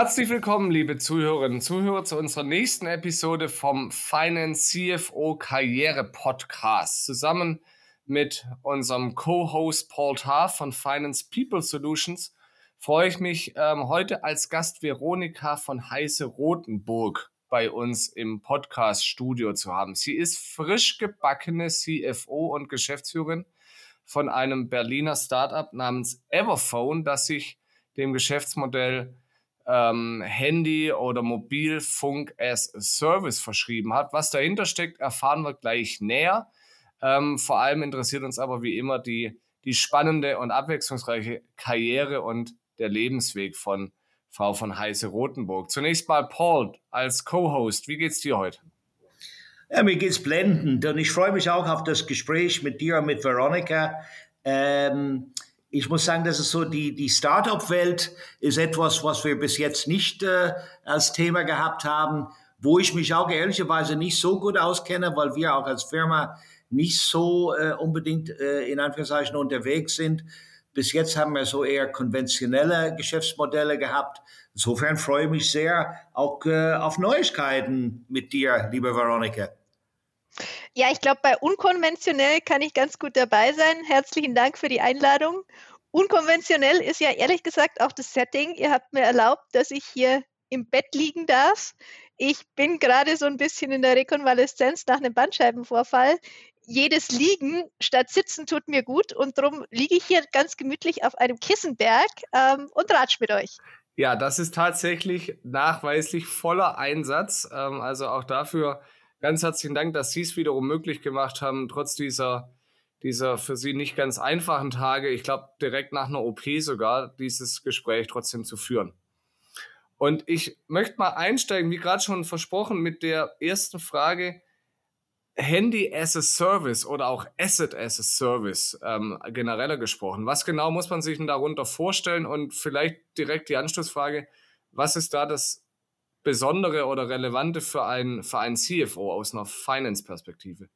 Herzlich willkommen, liebe Zuhörerinnen und Zuhörer, zu unserer nächsten Episode vom Finance CFO Karriere Podcast. Zusammen mit unserem Co-Host Paul Tarr von Finance People Solutions freue ich mich ähm, heute als Gast Veronika von Heiße Rotenburg bei uns im Podcast-Studio zu haben. Sie ist frisch gebackene CFO und Geschäftsführerin von einem Berliner Startup namens Everphone, das sich dem Geschäftsmodell ähm, Handy oder Mobilfunk as a Service verschrieben hat. Was dahinter steckt, erfahren wir gleich näher. Ähm, vor allem interessiert uns aber wie immer die, die spannende und abwechslungsreiche Karriere und der Lebensweg von Frau von Heiße Rotenburg. Zunächst mal Paul als Co-Host. Wie geht's dir heute? Ja, mir geht's blendend und ich freue mich auch auf das Gespräch mit dir und mit Veronika. Ähm, ich muss sagen, dass es so die, die Startup-Welt ist etwas, was wir bis jetzt nicht äh, als Thema gehabt haben, wo ich mich auch ehrlicherweise nicht so gut auskenne, weil wir auch als Firma nicht so äh, unbedingt äh, in Anführungszeichen unterwegs sind. Bis jetzt haben wir so eher konventionelle Geschäftsmodelle gehabt. Insofern freue ich mich sehr auch äh, auf Neuigkeiten mit dir, liebe Veronika. Ja, ich glaube, bei unkonventionell kann ich ganz gut dabei sein. Herzlichen Dank für die Einladung. Unkonventionell ist ja ehrlich gesagt auch das Setting. Ihr habt mir erlaubt, dass ich hier im Bett liegen darf. Ich bin gerade so ein bisschen in der Rekonvaleszenz nach einem Bandscheibenvorfall. Jedes Liegen statt Sitzen tut mir gut und darum liege ich hier ganz gemütlich auf einem Kissenberg ähm, und ratsch mit euch. Ja, das ist tatsächlich nachweislich voller Einsatz. Ähm, also auch dafür ganz herzlichen Dank, dass Sie es wiederum möglich gemacht haben, trotz dieser, dieser für Sie nicht ganz einfachen Tage, ich glaube direkt nach einer OP sogar, dieses Gespräch trotzdem zu führen. Und ich möchte mal einsteigen, wie gerade schon versprochen, mit der ersten Frage. Handy as a Service oder auch Asset as a Service ähm, genereller gesprochen. Was genau muss man sich denn darunter vorstellen? Und vielleicht direkt die Anschlussfrage, was ist da das Besondere oder Relevante für einen, für einen CFO aus einer Finance-Perspektive?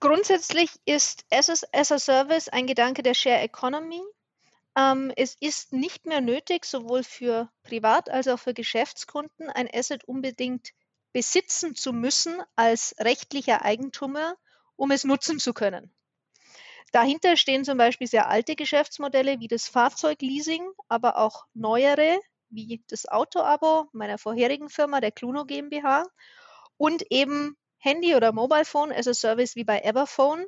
Grundsätzlich ist Assets as a Service ein Gedanke der Share Economy. Ähm, es ist nicht mehr nötig, sowohl für Privat- als auch für Geschäftskunden ein Asset unbedingt besitzen zu müssen als rechtlicher Eigentümer, um es nutzen zu können. Dahinter stehen zum Beispiel sehr alte Geschäftsmodelle wie das Fahrzeugleasing, aber auch neuere wie das Auto-Abo meiner vorherigen Firma, der Cluno GmbH, und eben Handy oder Mobile Phone as a Service wie bei Everphone,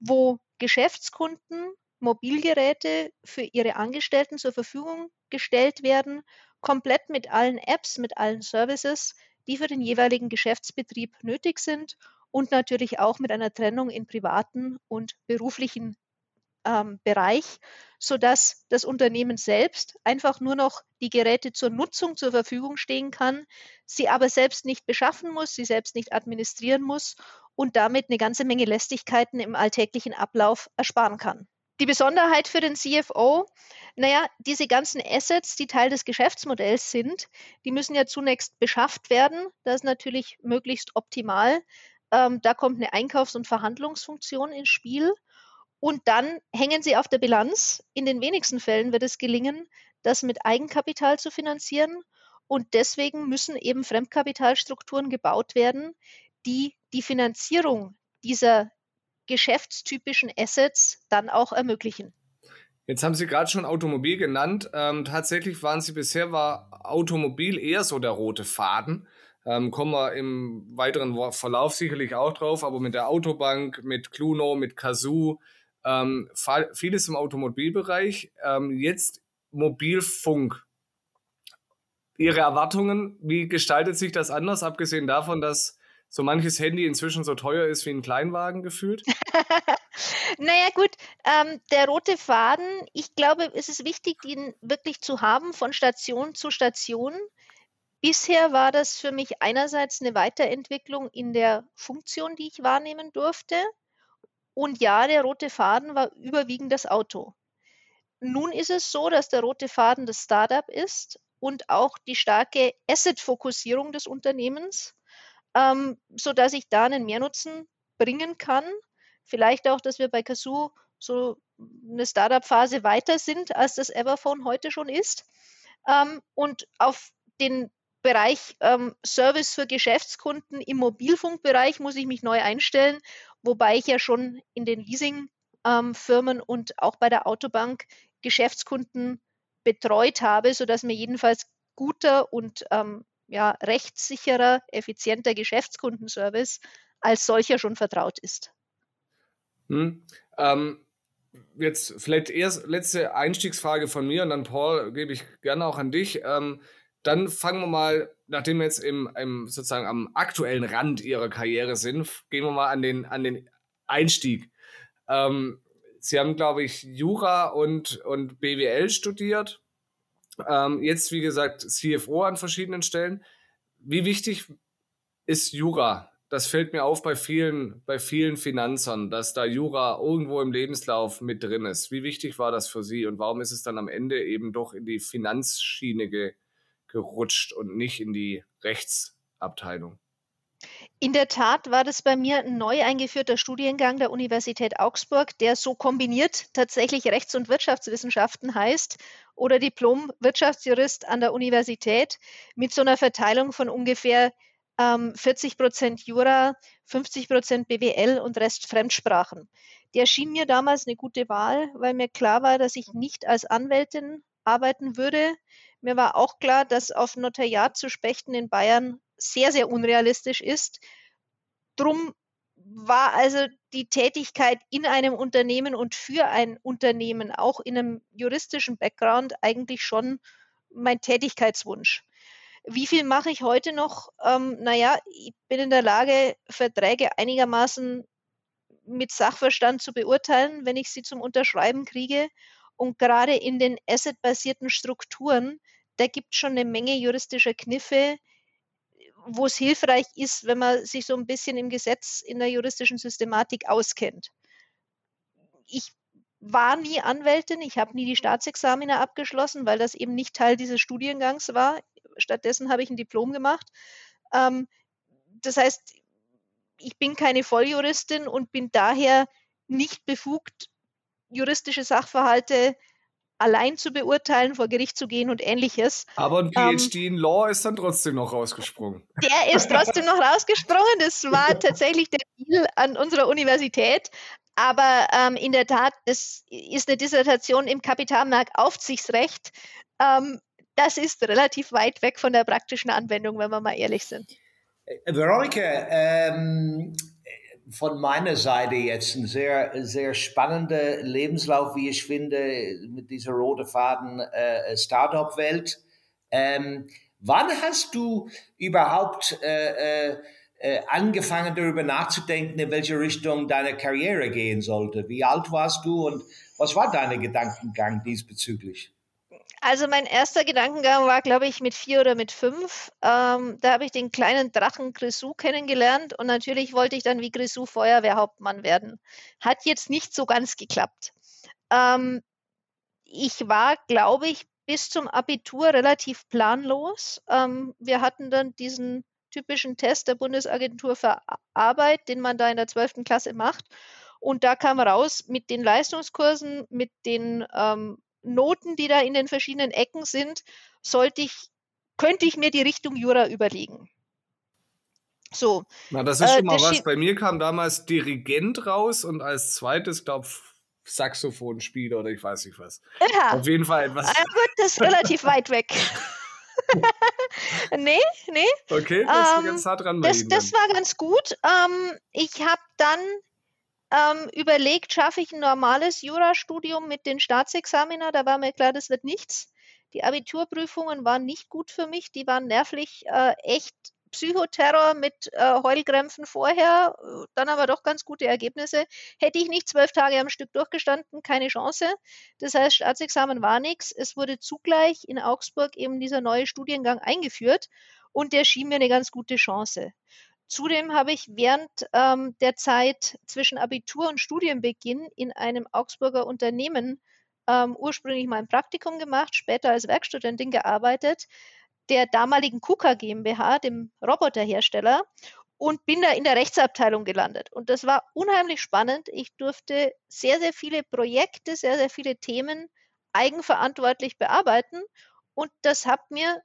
wo Geschäftskunden Mobilgeräte für ihre Angestellten zur Verfügung gestellt werden, komplett mit allen Apps, mit allen Services, die für den jeweiligen Geschäftsbetrieb nötig sind und natürlich auch mit einer Trennung in privaten und beruflichen ähm, Bereich, sodass das Unternehmen selbst einfach nur noch die Geräte zur Nutzung zur Verfügung stehen kann, sie aber selbst nicht beschaffen muss, sie selbst nicht administrieren muss und damit eine ganze Menge Lästigkeiten im alltäglichen Ablauf ersparen kann. Die Besonderheit für den CFO, naja, diese ganzen Assets, die Teil des Geschäftsmodells sind, die müssen ja zunächst beschafft werden. Das ist natürlich möglichst optimal. Ähm, da kommt eine Einkaufs- und Verhandlungsfunktion ins Spiel. Und dann hängen sie auf der Bilanz. In den wenigsten Fällen wird es gelingen, das mit Eigenkapital zu finanzieren. Und deswegen müssen eben Fremdkapitalstrukturen gebaut werden, die die Finanzierung dieser geschäftstypischen Assets dann auch ermöglichen. Jetzt haben Sie gerade schon Automobil genannt. Ähm, tatsächlich waren Sie bisher war Automobil eher so der rote Faden. Ähm, kommen wir im weiteren Verlauf sicherlich auch drauf, aber mit der Autobank, mit Cluno, mit Kazoo, ähm, vieles im Automobilbereich. Ähm, jetzt Mobilfunk. Ihre Erwartungen, wie gestaltet sich das anders, abgesehen davon, dass so manches Handy inzwischen so teuer ist wie ein Kleinwagen gefühlt? naja gut, ähm, der rote Faden, ich glaube, es ist wichtig, ihn wirklich zu haben von Station zu Station. Bisher war das für mich einerseits eine Weiterentwicklung in der Funktion, die ich wahrnehmen durfte. Und ja, der rote Faden war überwiegend das Auto. Nun ist es so, dass der rote Faden das Startup ist und auch die starke Asset-Fokussierung des Unternehmens, ähm, sodass ich da einen Mehrnutzen bringen kann. Vielleicht auch, dass wir bei Kazoo so eine Startup-Phase weiter sind, als das Everphone heute schon ist. ähm, und auf den Bereich ähm, Service für Geschäftskunden im Mobilfunkbereich muss ich mich neu einstellen, wobei ich ja schon in den Leasingfirmen ähm, und auch bei der Autobank Geschäftskunden betreut habe, sodass mir jedenfalls guter und ähm, ja, rechtssicherer, effizienter Geschäftskundenservice als solcher schon vertraut ist. Hm. Ähm, jetzt vielleicht erst letzte Einstiegsfrage von mir und dann Paul gebe ich gerne auch an dich. Ähm, dann fangen wir mal, nachdem wir jetzt im, im, sozusagen am aktuellen Rand ihrer Karriere sind, gehen wir mal an den, an den Einstieg. Ähm, Sie haben, glaube ich, Jura und, und BWL studiert. Ähm, jetzt, wie gesagt, CFO an verschiedenen Stellen. Wie wichtig ist Jura? Das fällt mir auf bei vielen, bei vielen Finanzern, dass da Jura irgendwo im Lebenslauf mit drin ist. Wie wichtig war das für Sie und warum ist es dann am Ende eben doch in die Finanzschiene ge, gerutscht und nicht in die Rechtsabteilung? In der Tat war das bei mir ein neu eingeführter Studiengang der Universität Augsburg, der so kombiniert tatsächlich Rechts- und Wirtschaftswissenschaften heißt oder Diplom-Wirtschaftsjurist an der Universität mit so einer Verteilung von ungefähr ähm, 40 Prozent Jura, 50 Prozent BWL und Rest Fremdsprachen. Der schien mir damals eine gute Wahl, weil mir klar war, dass ich nicht als Anwältin arbeiten würde. Mir war auch klar, dass auf Notariat zu spechten in Bayern sehr, sehr unrealistisch ist. Drum war also die Tätigkeit in einem Unternehmen und für ein Unternehmen, auch in einem juristischen Background, eigentlich schon mein Tätigkeitswunsch. Wie viel mache ich heute noch? Ähm, naja, ich bin in der Lage, Verträge einigermaßen mit Sachverstand zu beurteilen, wenn ich sie zum Unterschreiben kriege. Und gerade in den asset-basierten Strukturen, da gibt es schon eine Menge juristischer Kniffe, wo es hilfreich ist, wenn man sich so ein bisschen im Gesetz, in der juristischen Systematik auskennt. Ich war nie Anwältin, ich habe nie die Staatsexamina abgeschlossen, weil das eben nicht Teil dieses Studiengangs war. Stattdessen habe ich ein Diplom gemacht. Ähm, das heißt, ich bin keine Volljuristin und bin daher nicht befugt, juristische Sachverhalte allein zu beurteilen, vor Gericht zu gehen und ähnliches. Aber ein PhD ähm, in Law ist dann trotzdem noch rausgesprungen. Der ist trotzdem noch rausgesprungen. Das war tatsächlich der Deal an unserer Universität. Aber ähm, in der Tat, das ist eine Dissertation im Kapitalmarktaufsichtsrecht. Ähm, das ist relativ weit weg von der praktischen Anwendung, wenn wir mal ehrlich sind. Äh, Veronika, ähm, von meiner Seite jetzt ein sehr, sehr spannender Lebenslauf, wie ich finde, mit dieser roten Faden äh, Startup-Welt. Ähm, wann hast du überhaupt äh, äh, äh, angefangen, darüber nachzudenken, in welche Richtung deine Karriere gehen sollte? Wie alt warst du und was war dein Gedankengang diesbezüglich? Also mein erster Gedankengang war, glaube ich, mit vier oder mit fünf. Ähm, da habe ich den kleinen Drachen Grisou kennengelernt und natürlich wollte ich dann wie Grisou Feuerwehrhauptmann werden. Hat jetzt nicht so ganz geklappt. Ähm, ich war, glaube ich, bis zum Abitur relativ planlos. Ähm, wir hatten dann diesen typischen Test der Bundesagentur für Arbeit, den man da in der 12. Klasse macht. Und da kam raus mit den Leistungskursen, mit den ähm, Noten, die da in den verschiedenen Ecken sind, sollte ich, könnte ich mir die Richtung Jura überlegen. So. Na, das ist äh, schon mal was. Bei mir kam damals Dirigent raus und als zweites, glaube ich, Saxophonspieler oder ich weiß nicht was. Ja. Auf jeden Fall etwas. Ah, gut, das ist relativ weit weg. nee, nee. Okay, das ähm, ganz hart dran. Das, das war ganz gut. Ähm, ich habe dann ähm, überlegt, schaffe ich ein normales Jurastudium mit den Staatsexamina. Da war mir klar, das wird nichts. Die Abiturprüfungen waren nicht gut für mich. Die waren nervlich äh, echt Psychoterror mit äh, Heulkrämpfen vorher, dann aber doch ganz gute Ergebnisse. Hätte ich nicht zwölf Tage am Stück durchgestanden, keine Chance. Das heißt, Staatsexamen war nichts. Es wurde zugleich in Augsburg eben dieser neue Studiengang eingeführt und der schien mir eine ganz gute Chance. Zudem habe ich während ähm, der Zeit zwischen Abitur und Studienbeginn in einem Augsburger Unternehmen ähm, ursprünglich mein Praktikum gemacht, später als Werkstudentin gearbeitet, der damaligen KUKA GmbH, dem Roboterhersteller, und bin da in der Rechtsabteilung gelandet. Und das war unheimlich spannend. Ich durfte sehr, sehr viele Projekte, sehr, sehr viele Themen eigenverantwortlich bearbeiten und das hat mir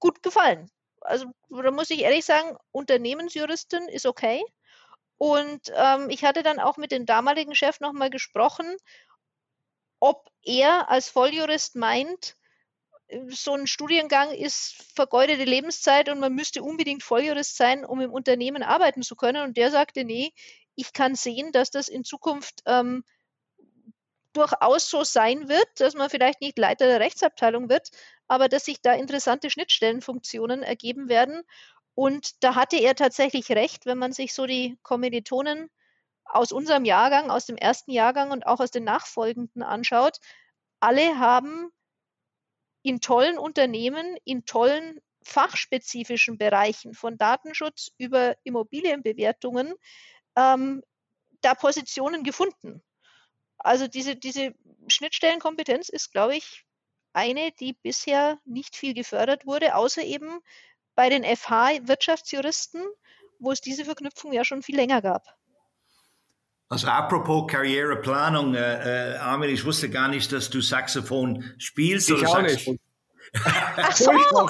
gut gefallen. Also da muss ich ehrlich sagen, Unternehmensjuristin ist okay. Und ähm, ich hatte dann auch mit dem damaligen Chef nochmal gesprochen, ob er als Volljurist meint, so ein Studiengang ist vergeudete Lebenszeit und man müsste unbedingt Volljurist sein, um im Unternehmen arbeiten zu können. Und der sagte, nee, ich kann sehen, dass das in Zukunft ähm, durchaus so sein wird, dass man vielleicht nicht Leiter der Rechtsabteilung wird, aber dass sich da interessante Schnittstellenfunktionen ergeben werden. Und da hatte er tatsächlich recht, wenn man sich so die Kommilitonen aus unserem Jahrgang, aus dem ersten Jahrgang und auch aus den nachfolgenden anschaut. Alle haben in tollen Unternehmen, in tollen fachspezifischen Bereichen von Datenschutz über Immobilienbewertungen ähm, da Positionen gefunden. Also diese, diese Schnittstellenkompetenz ist, glaube ich, eine, die bisher nicht viel gefördert wurde, außer eben bei den FH-Wirtschaftsjuristen, wo es diese Verknüpfung ja schon viel länger gab. Also apropos Karriereplanung, äh, äh, Armin, ich wusste gar nicht, dass du Saxophon spielst. Ich auch Saxophon. nicht. So, so.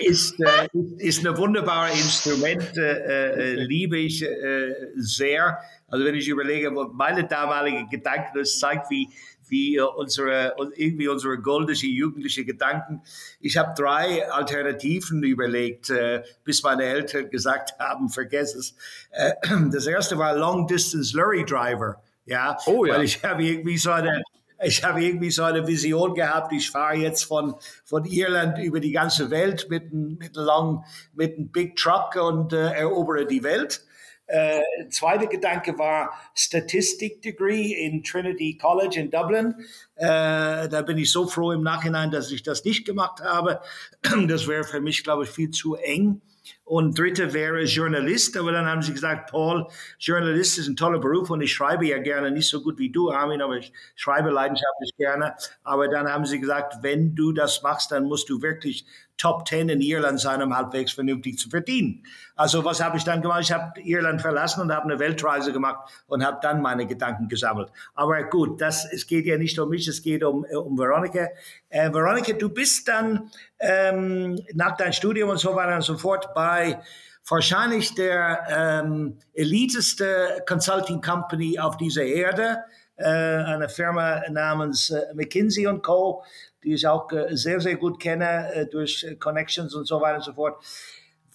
ist, äh, ist ein wunderbares Instrument, äh, äh, liebe ich äh, sehr. Also wenn ich überlege, meine damalige Gedanken, das zeigt, wie, wie unsere, irgendwie unsere goldische jugendliche Gedanken. Ich habe drei Alternativen überlegt, äh, bis meine Eltern gesagt haben, vergess es. Äh, das erste war Long Distance Lorry Driver. Ja, oh, ja. weil ich habe irgendwie so eine, ich habe irgendwie so eine Vision gehabt, ich fahre jetzt von, von Irland über die ganze Welt mit einem, mit einem, long, mit einem Big Truck und äh, erobere die Welt. Äh, zweiter Gedanke war Statistik Degree in Trinity College in Dublin. Äh, da bin ich so froh im Nachhinein, dass ich das nicht gemacht habe. Das wäre für mich, glaube ich, viel zu eng. Und dritte wäre Journalist. Aber dann haben sie gesagt, Paul, Journalist ist ein toller Beruf und ich schreibe ja gerne, nicht so gut wie du, Armin, aber ich schreibe leidenschaftlich gerne. Aber dann haben sie gesagt, wenn du das machst, dann musst du wirklich Top Ten in Irland sein, um halbwegs vernünftig zu verdienen. Also was habe ich dann gemacht? Ich habe Irland verlassen und habe eine Weltreise gemacht und habe dann meine Gedanken gesammelt. Aber gut, das, es geht ja nicht um mich, es geht um, um Veronika. Äh, Veronika, du bist dann ähm, nach deinem Studium und so weiter und so fort bei wahrscheinlich der ähm, eliteste Consulting Company auf dieser Erde, äh, eine Firma namens äh, McKinsey Co., die ich auch äh, sehr, sehr gut kenne äh, durch Connections und so weiter und so fort.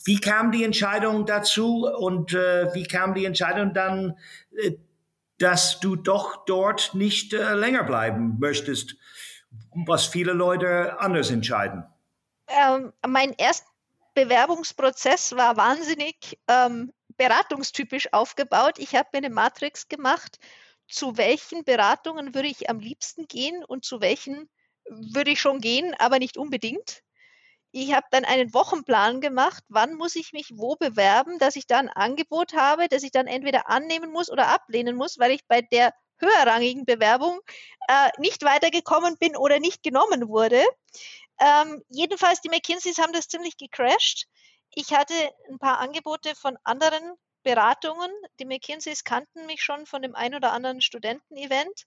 Wie kam die Entscheidung dazu und äh, wie kam die Entscheidung dann, äh, dass du doch dort nicht äh, länger bleiben möchtest, was viele Leute anders entscheiden? Ähm, mein erster Bewerbungsprozess war wahnsinnig ähm, beratungstypisch aufgebaut. Ich habe mir eine Matrix gemacht, zu welchen Beratungen würde ich am liebsten gehen und zu welchen würde ich schon gehen, aber nicht unbedingt. Ich habe dann einen Wochenplan gemacht, wann muss ich mich wo bewerben, dass ich da ein Angebot habe, das ich dann entweder annehmen muss oder ablehnen muss, weil ich bei der höherrangigen Bewerbung äh, nicht weitergekommen bin oder nicht genommen wurde. Ähm, jedenfalls, die McKinseys haben das ziemlich gecrashed. Ich hatte ein paar Angebote von anderen Beratungen. Die McKinseys kannten mich schon von dem ein oder anderen Studentenevent.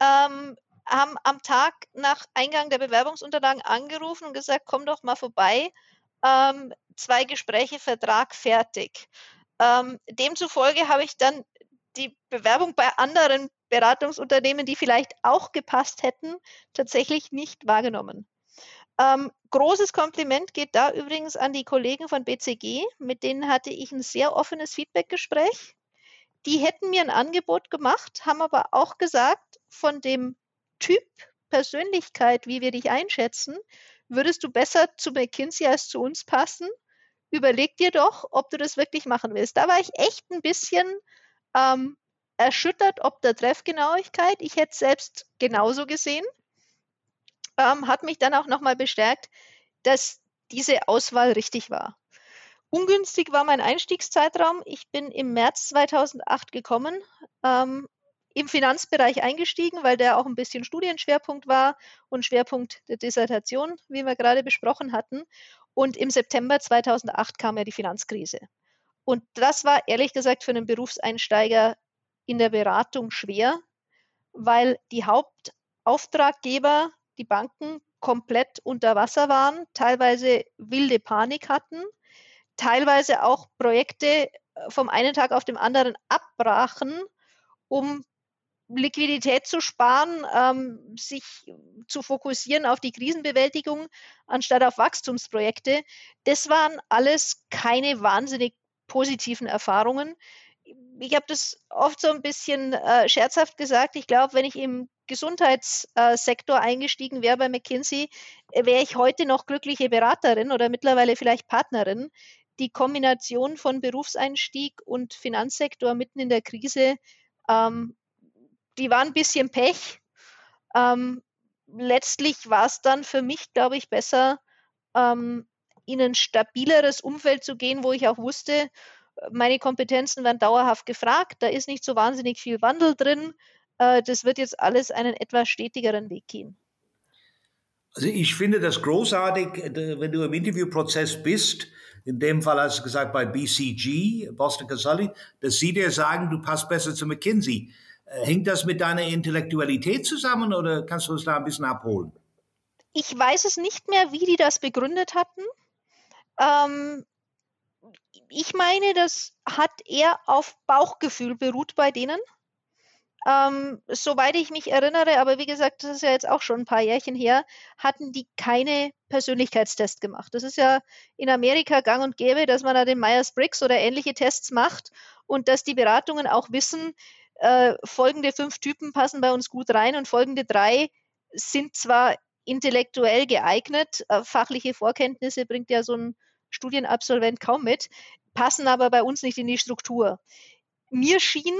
Ähm, haben am Tag nach Eingang der Bewerbungsunterlagen angerufen und gesagt, komm doch mal vorbei, ähm, zwei Gespräche, Vertrag fertig. Ähm, demzufolge habe ich dann die Bewerbung bei anderen Beratungsunternehmen, die vielleicht auch gepasst hätten, tatsächlich nicht wahrgenommen. Ähm, großes Kompliment geht da übrigens an die Kollegen von BCG, mit denen hatte ich ein sehr offenes Feedbackgespräch. Die hätten mir ein Angebot gemacht, haben aber auch gesagt, von dem Typ Persönlichkeit, wie wir dich einschätzen, würdest du besser zu McKinsey als zu uns passen? Überleg dir doch, ob du das wirklich machen willst. Da war ich echt ein bisschen ähm, erschüttert, ob der Treffgenauigkeit. Ich hätte es selbst genauso gesehen. Ähm, hat mich dann auch nochmal bestärkt, dass diese Auswahl richtig war. Ungünstig war mein Einstiegszeitraum. Ich bin im März 2008 gekommen, ähm, im Finanzbereich eingestiegen, weil der auch ein bisschen Studienschwerpunkt war und Schwerpunkt der Dissertation, wie wir gerade besprochen hatten. Und im September 2008 kam ja die Finanzkrise. Und das war ehrlich gesagt für einen Berufseinsteiger in der Beratung schwer, weil die Hauptauftraggeber, die Banken, komplett unter Wasser waren, teilweise wilde Panik hatten, teilweise auch Projekte vom einen Tag auf den anderen abbrachen, um Liquidität zu sparen, ähm, sich zu fokussieren auf die Krisenbewältigung anstatt auf Wachstumsprojekte. Das waren alles keine wahnsinnig positiven Erfahrungen. Ich habe das oft so ein bisschen äh, scherzhaft gesagt. Ich glaube, wenn ich im Gesundheitssektor eingestiegen wäre bei McKinsey, wäre ich heute noch glückliche Beraterin oder mittlerweile vielleicht Partnerin. Die Kombination von Berufseinstieg und Finanzsektor mitten in der Krise ähm, die waren ein bisschen Pech. Ähm, letztlich war es dann für mich, glaube ich, besser, ähm, in ein stabileres Umfeld zu gehen, wo ich auch wusste, meine Kompetenzen werden dauerhaft gefragt, da ist nicht so wahnsinnig viel Wandel drin. Äh, das wird jetzt alles einen etwas stetigeren Weg gehen. Also ich finde das großartig, wenn du im Interviewprozess bist, in dem Fall hast du gesagt bei BCG, Boston Consulting, dass sie dir sagen, du passt besser zu McKinsey. Äh, hängt das mit deiner Intellektualität zusammen oder kannst du uns da ein bisschen abholen? Ich weiß es nicht mehr, wie die das begründet hatten. Ähm, ich meine, das hat eher auf Bauchgefühl beruht bei denen. Ähm, soweit ich mich erinnere, aber wie gesagt, das ist ja jetzt auch schon ein paar Jährchen her, hatten die keine Persönlichkeitstests gemacht. Das ist ja in Amerika gang und gäbe, dass man da den Myers-Briggs oder ähnliche Tests macht und dass die Beratungen auch wissen, äh, folgende fünf Typen passen bei uns gut rein und folgende drei sind zwar intellektuell geeignet, äh, fachliche Vorkenntnisse bringt ja so ein Studienabsolvent kaum mit, passen aber bei uns nicht in die Struktur. Mir schien,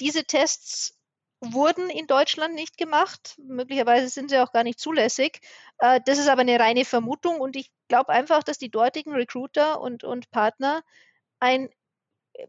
diese Tests wurden in Deutschland nicht gemacht. Möglicherweise sind sie auch gar nicht zulässig. Äh, das ist aber eine reine Vermutung und ich glaube einfach, dass die dortigen Recruiter und, und Partner ein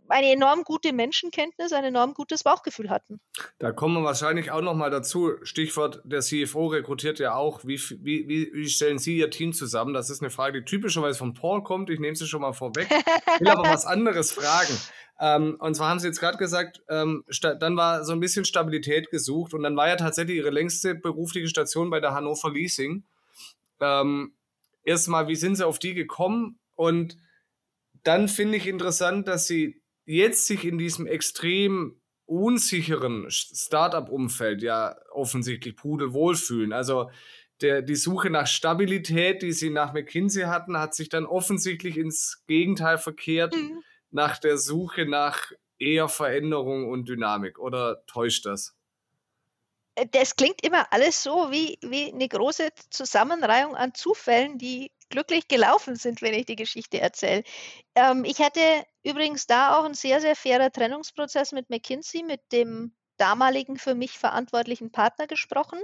eine enorm gute Menschenkenntnis, ein enorm gutes Bauchgefühl hatten. Da kommen wir wahrscheinlich auch noch mal dazu. Stichwort, der CFO rekrutiert ja auch. Wie, wie, wie stellen Sie Ihr Team zusammen? Das ist eine Frage, die typischerweise von Paul kommt. Ich nehme sie schon mal vorweg. Ich will aber was anderes fragen. Ähm, und zwar haben Sie jetzt gerade gesagt, ähm, dann war so ein bisschen Stabilität gesucht und dann war ja tatsächlich Ihre längste berufliche Station bei der Hannover Leasing. Ähm, Erstmal, wie sind Sie auf die gekommen? Und dann finde ich interessant, dass sie jetzt sich in diesem extrem unsicheren Startup-Umfeld ja offensichtlich pudelwohl fühlen. Also der, die Suche nach Stabilität, die sie nach McKinsey hatten, hat sich dann offensichtlich ins Gegenteil verkehrt, mhm. nach der Suche nach eher Veränderung und Dynamik. Oder täuscht das? Äh, das klingt immer alles so wie, wie eine große Zusammenreihung an Zufällen, die glücklich gelaufen sind, wenn ich die Geschichte erzähle. Ähm, ich hatte übrigens da auch einen sehr, sehr fairer Trennungsprozess mit McKinsey, mit dem damaligen für mich verantwortlichen Partner gesprochen.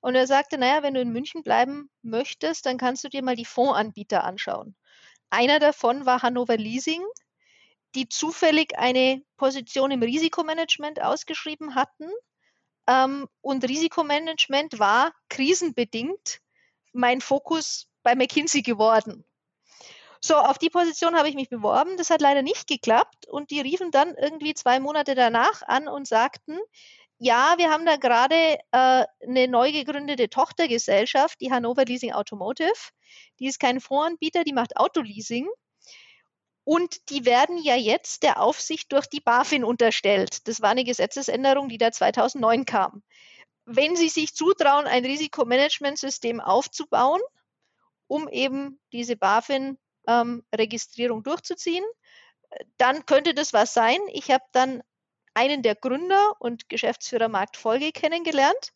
Und er sagte, naja, wenn du in München bleiben möchtest, dann kannst du dir mal die Fondsanbieter anschauen. Einer davon war Hannover Leasing, die zufällig eine Position im Risikomanagement ausgeschrieben hatten. Ähm, und Risikomanagement war krisenbedingt mein Fokus bei McKinsey geworden. So, auf die Position habe ich mich beworben. Das hat leider nicht geklappt. Und die riefen dann irgendwie zwei Monate danach an und sagten, ja, wir haben da gerade äh, eine neu gegründete Tochtergesellschaft, die Hannover Leasing Automotive. Die ist kein Fondsanbieter, die macht Autoleasing. Und die werden ja jetzt der Aufsicht durch die BaFin unterstellt. Das war eine Gesetzesänderung, die da 2009 kam. Wenn Sie sich zutrauen, ein Risikomanagementsystem aufzubauen, um eben diese BaFin-Registrierung ähm, durchzuziehen. Dann könnte das was sein. Ich habe dann einen der Gründer und Geschäftsführer Markt Folge kennengelernt,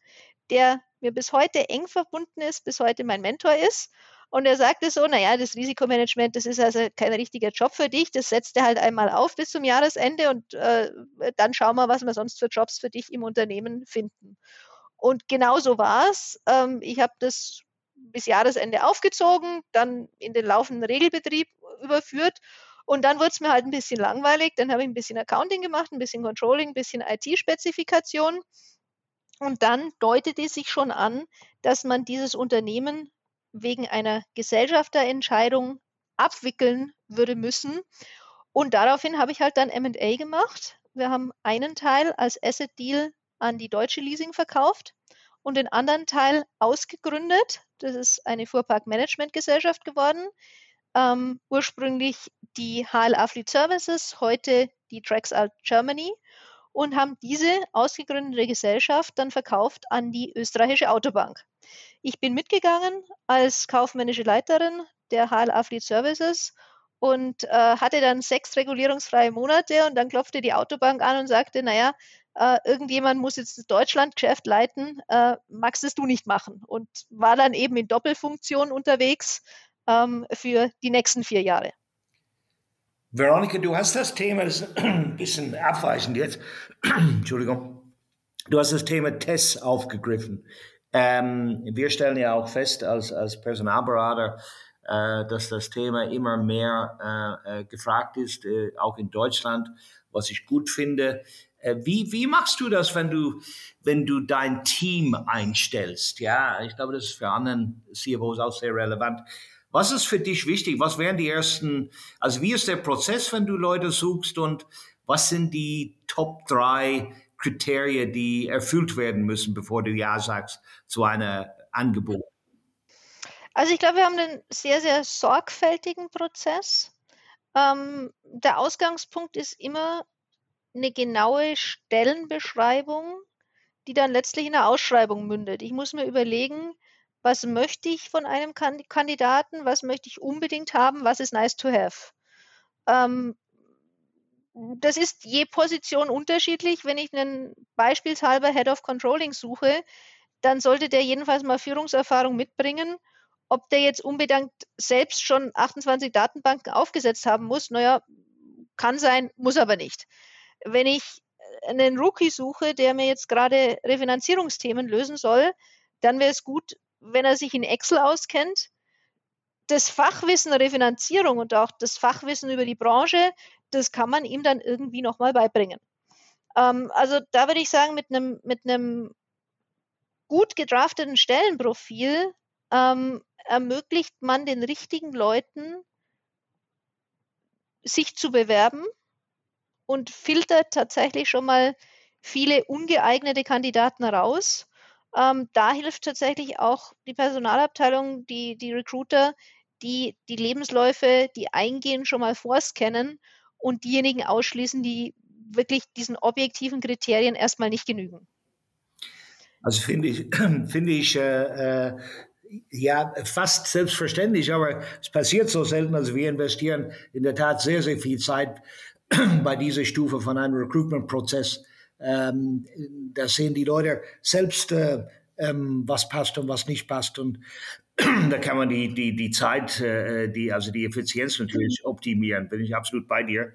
der mir bis heute eng verbunden ist, bis heute mein Mentor ist. Und er sagte so, naja, das Risikomanagement, das ist also kein richtiger Job für dich, das setzt er halt einmal auf bis zum Jahresende und äh, dann schauen wir, was wir sonst für Jobs für dich im Unternehmen finden. Und genau so war es. Ähm, ich habe das bis Jahresende aufgezogen, dann in den laufenden Regelbetrieb überführt und dann wurde es mir halt ein bisschen langweilig. Dann habe ich ein bisschen Accounting gemacht, ein bisschen Controlling, ein bisschen IT-Spezifikation. Und dann deutete sich schon an, dass man dieses Unternehmen wegen einer Gesellschafterentscheidung abwickeln würde müssen. Und daraufhin habe ich halt dann MA gemacht. Wir haben einen Teil als Asset Deal an die deutsche Leasing verkauft und den anderen Teil ausgegründet. Das ist eine Fuhrparkmanagementgesellschaft geworden. Ähm, ursprünglich die HLA Fleet Services, heute die Traxalt Germany und haben diese ausgegründete Gesellschaft dann verkauft an die österreichische Autobank. Ich bin mitgegangen als kaufmännische Leiterin der HLA Fleet Services und äh, hatte dann sechs regulierungsfreie Monate und dann klopfte die Autobank an und sagte, naja, äh, irgendjemand muss jetzt das Deutschlandgeschäft leiten, äh, magst es du nicht machen und war dann eben in Doppelfunktion unterwegs ähm, für die nächsten vier Jahre. Veronika, du hast das Thema, das ist ein bisschen abweichend jetzt, Entschuldigung, du hast das Thema Tests aufgegriffen. Ähm, wir stellen ja auch fest als, als Personalberater, äh, dass das Thema immer mehr äh, äh, gefragt ist, äh, auch in Deutschland, was ich gut finde. Äh, wie, wie machst du das, wenn du, wenn du dein Team einstellst? Ja, ich glaube, das ist für anderen CFOs auch sehr relevant. Was ist für dich wichtig? Was wären die ersten, also wie ist der Prozess, wenn du Leute suchst und was sind die Top drei Kriterien, die erfüllt werden müssen, bevor du Ja sagst zu einem Angebot? Also ich glaube, wir haben einen sehr, sehr sorgfältigen Prozess. Ähm, der Ausgangspunkt ist immer eine genaue Stellenbeschreibung, die dann letztlich in einer Ausschreibung mündet. Ich muss mir überlegen, was möchte ich von einem Kandidaten, was möchte ich unbedingt haben, was ist nice to have. Ähm, das ist je Position unterschiedlich. Wenn ich einen beispielshalber Head of Controlling suche, dann sollte der jedenfalls mal Führungserfahrung mitbringen. Ob der jetzt unbedingt selbst schon 28 Datenbanken aufgesetzt haben muss, naja, kann sein, muss aber nicht. Wenn ich einen Rookie suche, der mir jetzt gerade Refinanzierungsthemen lösen soll, dann wäre es gut, wenn er sich in Excel auskennt. Das Fachwissen Refinanzierung und auch das Fachwissen über die Branche, das kann man ihm dann irgendwie nochmal beibringen. Ähm, also da würde ich sagen, mit einem mit einem gut gedrafteten Stellenprofil ähm, ermöglicht man den richtigen Leuten, sich zu bewerben und filtert tatsächlich schon mal viele ungeeignete Kandidaten raus. Ähm, da hilft tatsächlich auch die Personalabteilung, die, die Recruiter, die die Lebensläufe, die eingehen, schon mal vorscannen und diejenigen ausschließen, die wirklich diesen objektiven Kriterien erstmal nicht genügen. Also finde ich, finde ich äh, äh, ja fast selbstverständlich, aber es passiert so selten. Also wir investieren in der Tat sehr, sehr viel Zeit bei dieser Stufe von einem Recruitment-Prozess. Ähm, da sehen die Leute selbst, äh, ähm, was passt und was nicht passt. Und da kann man die, die, die Zeit, äh, die, also die Effizienz natürlich optimieren. Bin ich absolut bei dir.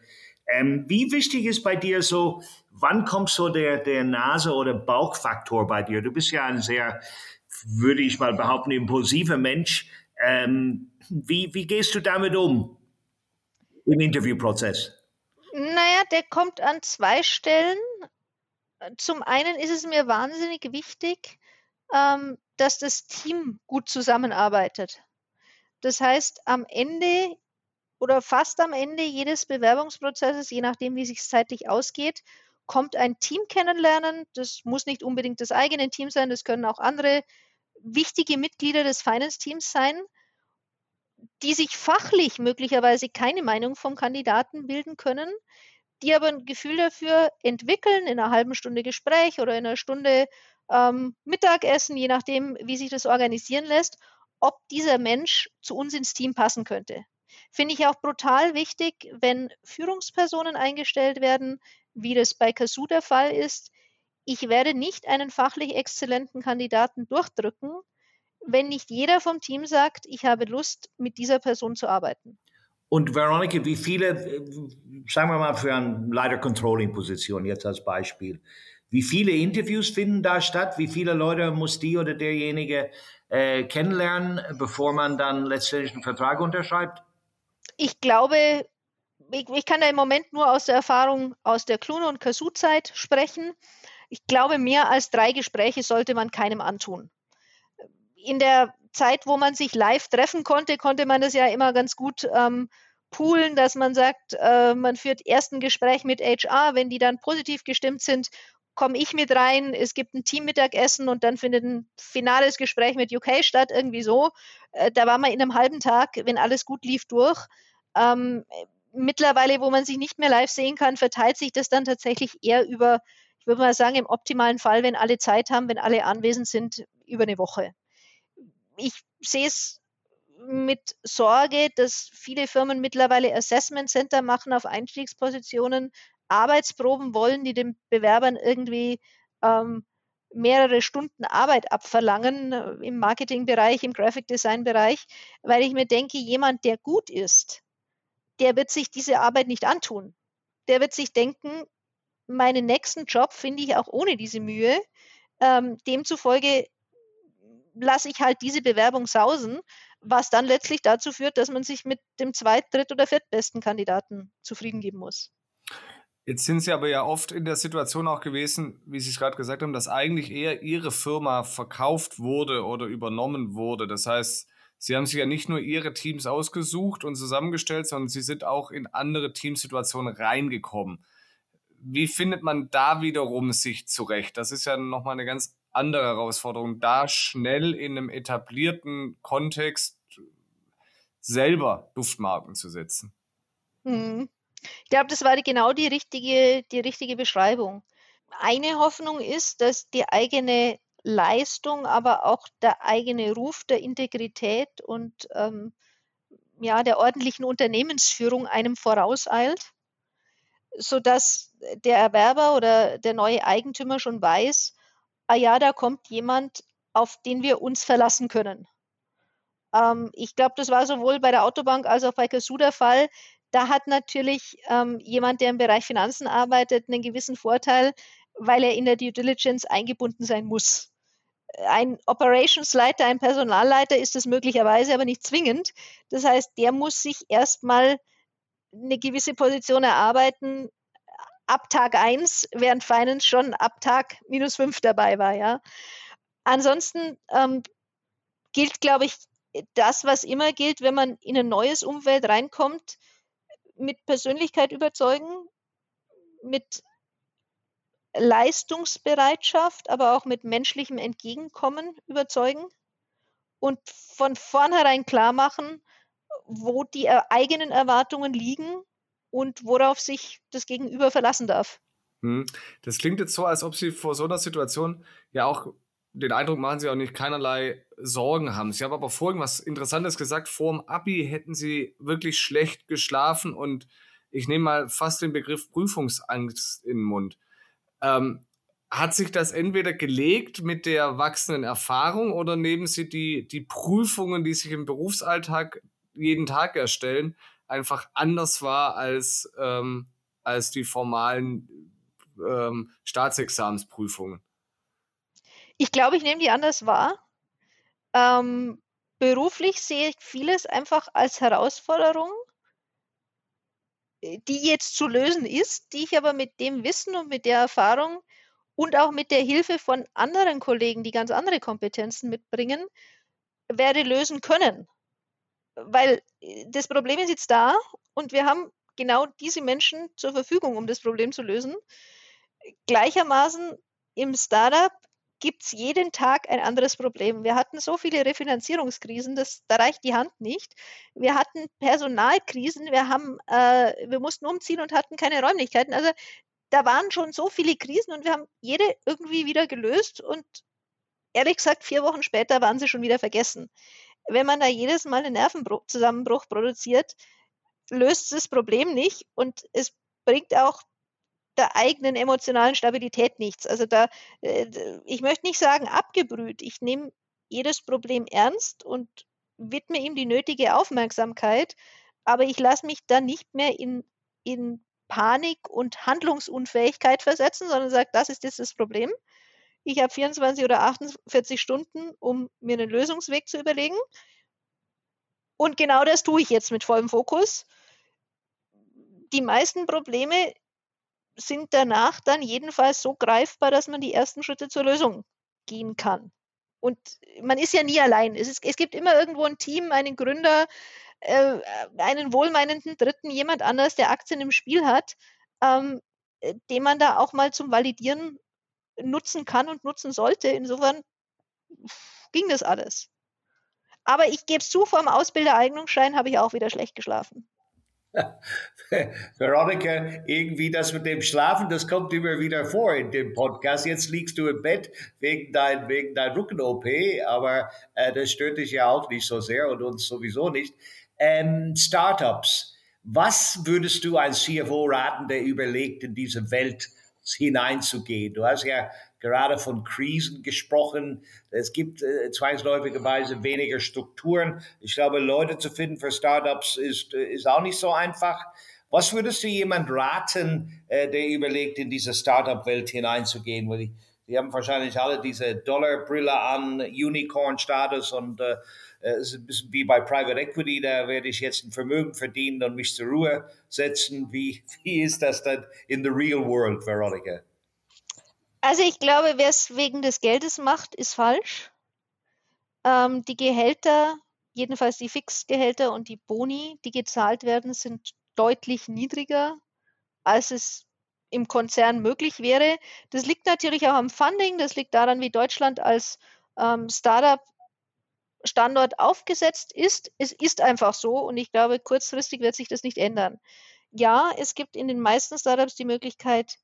Ähm, wie wichtig ist bei dir so, wann kommt so der, der Nase- oder Bauchfaktor bei dir? Du bist ja ein sehr, würde ich mal behaupten, impulsiver Mensch. Ähm, wie, wie gehst du damit um im Interviewprozess? Naja, der kommt an zwei Stellen. Zum einen ist es mir wahnsinnig wichtig, ähm, dass das Team gut zusammenarbeitet. Das heißt, am Ende oder fast am Ende jedes Bewerbungsprozesses, je nachdem, wie es sich zeitlich ausgeht, kommt ein Team kennenlernen. Das muss nicht unbedingt das eigene Team sein, das können auch andere wichtige Mitglieder des Finance-Teams sein, die sich fachlich möglicherweise keine Meinung vom Kandidaten bilden können, die aber ein Gefühl dafür entwickeln in einer halben Stunde Gespräch oder in einer Stunde ähm, Mittagessen, je nachdem, wie sich das organisieren lässt, ob dieser Mensch zu uns ins Team passen könnte. Finde ich auch brutal wichtig, wenn Führungspersonen eingestellt werden, wie das bei Kasu der Fall ist. Ich werde nicht einen fachlich exzellenten Kandidaten durchdrücken, wenn nicht jeder vom Team sagt, ich habe Lust, mit dieser Person zu arbeiten. Und Veronika, wie viele, sagen wir mal für eine Leiter-Controlling-Position jetzt als Beispiel, wie viele Interviews finden da statt? Wie viele Leute muss die oder derjenige äh, kennenlernen, bevor man dann letztendlich einen Vertrag unterschreibt? Ich glaube, ich, ich kann da im Moment nur aus der Erfahrung aus der Kluno- und Kasu-Zeit sprechen. Ich glaube, mehr als drei Gespräche sollte man keinem antun. In der Zeit, wo man sich live treffen konnte, konnte man das ja immer ganz gut ähm, poolen, dass man sagt, äh, man führt erst ein Gespräch mit HR, wenn die dann positiv gestimmt sind, komme ich mit rein, es gibt ein Teammittagessen und dann findet ein finales Gespräch mit UK statt, irgendwie so. Äh, da war man in einem halben Tag, wenn alles gut lief, durch. Ähm, mittlerweile, wo man sich nicht mehr live sehen kann, verteilt sich das dann tatsächlich eher über, ich würde mal sagen, im optimalen Fall, wenn alle Zeit haben, wenn alle anwesend sind, über eine Woche. Ich sehe es mit Sorge, dass viele Firmen mittlerweile Assessment Center machen auf Einstiegspositionen, Arbeitsproben wollen, die den Bewerbern irgendwie ähm, mehrere Stunden Arbeit abverlangen äh, im Marketingbereich, im Graphic Design Bereich, weil ich mir denke, jemand, der gut ist, der wird sich diese Arbeit nicht antun. Der wird sich denken, meinen nächsten Job finde ich auch ohne diese Mühe. Ähm, demzufolge lasse ich halt diese Bewerbung sausen, was dann letztlich dazu führt, dass man sich mit dem zweit-, dritt- oder viertbesten Kandidaten zufrieden geben muss. Jetzt sind Sie aber ja oft in der Situation auch gewesen, wie Sie es gerade gesagt haben, dass eigentlich eher Ihre Firma verkauft wurde oder übernommen wurde. Das heißt, Sie haben sich ja nicht nur Ihre Teams ausgesucht und zusammengestellt, sondern Sie sind auch in andere Teamsituationen reingekommen. Wie findet man da wiederum sich zurecht? Das ist ja nochmal eine ganz andere Herausforderung, da schnell in einem etablierten Kontext selber Duftmarken zu setzen. Hm. Ich glaube, das war genau die richtige, die richtige Beschreibung. Eine Hoffnung ist, dass die eigene Leistung, aber auch der eigene Ruf der Integrität und ähm, ja, der ordentlichen Unternehmensführung einem vorauseilt, sodass der Erwerber oder der neue Eigentümer schon weiß, ah ja, da kommt jemand, auf den wir uns verlassen können. Ähm, ich glaube, das war sowohl bei der Autobank als auch bei Casu der Fall. Da hat natürlich ähm, jemand, der im Bereich Finanzen arbeitet, einen gewissen Vorteil, weil er in der Due Diligence eingebunden sein muss. Ein Operationsleiter, ein Personalleiter ist es möglicherweise, aber nicht zwingend. Das heißt, der muss sich erstmal eine gewisse Position erarbeiten ab Tag 1, während Finance schon ab Tag minus 5 dabei war. Ja. Ansonsten ähm, gilt, glaube ich, das, was immer gilt, wenn man in ein neues Umfeld reinkommt, mit Persönlichkeit überzeugen, mit Leistungsbereitschaft, aber auch mit menschlichem Entgegenkommen überzeugen und von vornherein klar machen, wo die eigenen Erwartungen liegen und worauf sich das Gegenüber verlassen darf. Hm. Das klingt jetzt so, als ob Sie vor so einer Situation ja auch den Eindruck machen, Sie auch nicht keinerlei Sorgen haben. Sie haben aber vorhin was Interessantes gesagt. Vor dem Abi hätten Sie wirklich schlecht geschlafen und ich nehme mal fast den Begriff Prüfungsangst in den Mund. Ähm, hat sich das entweder gelegt mit der wachsenden Erfahrung oder nehmen Sie die, die Prüfungen, die sich im Berufsalltag jeden Tag erstellen, einfach anders wahr als, ähm, als die formalen ähm, Staatsexamensprüfungen? Ich glaube, ich nehme die anders wahr. Ähm, beruflich sehe ich vieles einfach als Herausforderung, die jetzt zu lösen ist, die ich aber mit dem Wissen und mit der Erfahrung und auch mit der Hilfe von anderen Kollegen, die ganz andere Kompetenzen mitbringen, werde lösen können. Weil äh, das Problem ist jetzt da und wir haben genau diese Menschen zur Verfügung, um das Problem zu lösen. Gleichermaßen im Startup gibt es jeden Tag ein anderes Problem. Wir hatten so viele Refinanzierungskrisen, das, da reicht die Hand nicht. Wir hatten Personalkrisen, wir, haben, äh, wir mussten umziehen und hatten keine Räumlichkeiten. Also da waren schon so viele Krisen und wir haben jede irgendwie wieder gelöst und ehrlich gesagt, vier Wochen später waren sie schon wieder vergessen. Wenn man da jedes Mal einen Nervenzusammenbruch produziert, löst das Problem nicht und es bringt auch der eigenen emotionalen Stabilität nichts. Also da, äh, ich möchte nicht sagen abgebrüht. Ich nehme jedes Problem ernst und widme ihm die nötige Aufmerksamkeit, aber ich lasse mich dann nicht mehr in, in Panik und Handlungsunfähigkeit versetzen, sondern sage, das ist jetzt das Problem. Ich habe 24 oder 48 Stunden, um mir einen Lösungsweg zu überlegen. Und genau das tue ich jetzt mit vollem Fokus. Die meisten Probleme sind danach dann jedenfalls so greifbar, dass man die ersten Schritte zur Lösung gehen kann. Und man ist ja nie allein. Es, ist, es gibt immer irgendwo ein Team, einen Gründer, äh, einen wohlmeinenden Dritten, jemand anders, der Aktien im Spiel hat, ähm, äh, den man da auch mal zum Validieren nutzen kann und nutzen sollte. Insofern ging das alles. Aber ich gebe es zu, vor dem Ausbildereignungsschein habe ich auch wieder schlecht geschlafen. Veronika, irgendwie das mit dem Schlafen, das kommt immer wieder vor in dem Podcast. Jetzt liegst du im Bett wegen dein, wegen dein Rücken-OP, aber äh, das stört dich ja auch nicht so sehr und uns sowieso nicht. Ähm, Startups, was würdest du als CFO raten, der überlegt, in diese Welt hineinzugehen? Du hast ja gerade von Krisen gesprochen. Es gibt äh, zwangsläufigerweise weniger Strukturen. Ich glaube, Leute zu finden für Startups ist, äh, ist auch nicht so einfach. Was würdest du jemand raten, äh, der überlegt, in diese Startup-Welt hineinzugehen? Weil die, die haben wahrscheinlich alle diese Dollarbrille an, Unicorn-Status und äh, es ist ein bisschen wie bei Private Equity, da werde ich jetzt ein Vermögen verdienen und mich zur Ruhe setzen. Wie, wie ist das dann in the real world, Veronica? Also ich glaube, wer es wegen des Geldes macht, ist falsch. Ähm, die Gehälter, jedenfalls die Fixgehälter und die Boni, die gezahlt werden, sind deutlich niedriger, als es im Konzern möglich wäre. Das liegt natürlich auch am Funding, das liegt daran, wie Deutschland als ähm, Startup-Standort aufgesetzt ist. Es ist einfach so und ich glaube, kurzfristig wird sich das nicht ändern. Ja, es gibt in den meisten Startups die Möglichkeit,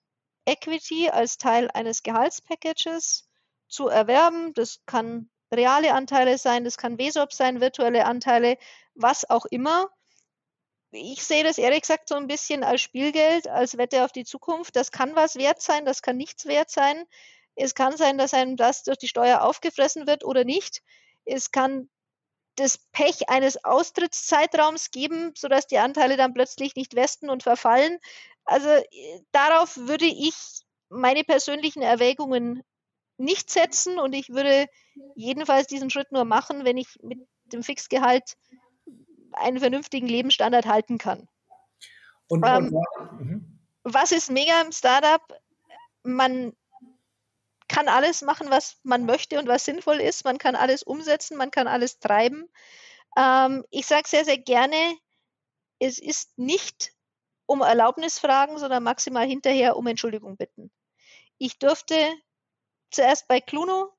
Equity als Teil eines Gehaltspackages zu erwerben. Das kann reale Anteile sein, das kann WESOP sein, virtuelle Anteile, was auch immer. Ich sehe das ehrlich gesagt so ein bisschen als Spielgeld, als Wette auf die Zukunft. Das kann was wert sein, das kann nichts wert sein. Es kann sein, dass einem das durch die Steuer aufgefressen wird oder nicht. Es kann das Pech eines Austrittszeitraums geben, sodass die Anteile dann plötzlich nicht westen und verfallen. Also äh, darauf würde ich meine persönlichen Erwägungen nicht setzen und ich würde jedenfalls diesen Schritt nur machen, wenn ich mit dem Fixgehalt einen vernünftigen Lebensstandard halten kann. Und, ähm, und, mhm. was ist mega im Startup? Man kann alles machen, was man möchte und was sinnvoll ist. Man kann alles umsetzen, man kann alles treiben. Ähm, ich sage sehr, sehr gerne, es ist nicht um Erlaubnis fragen, sondern maximal hinterher um Entschuldigung bitten. Ich durfte zuerst bei Cluno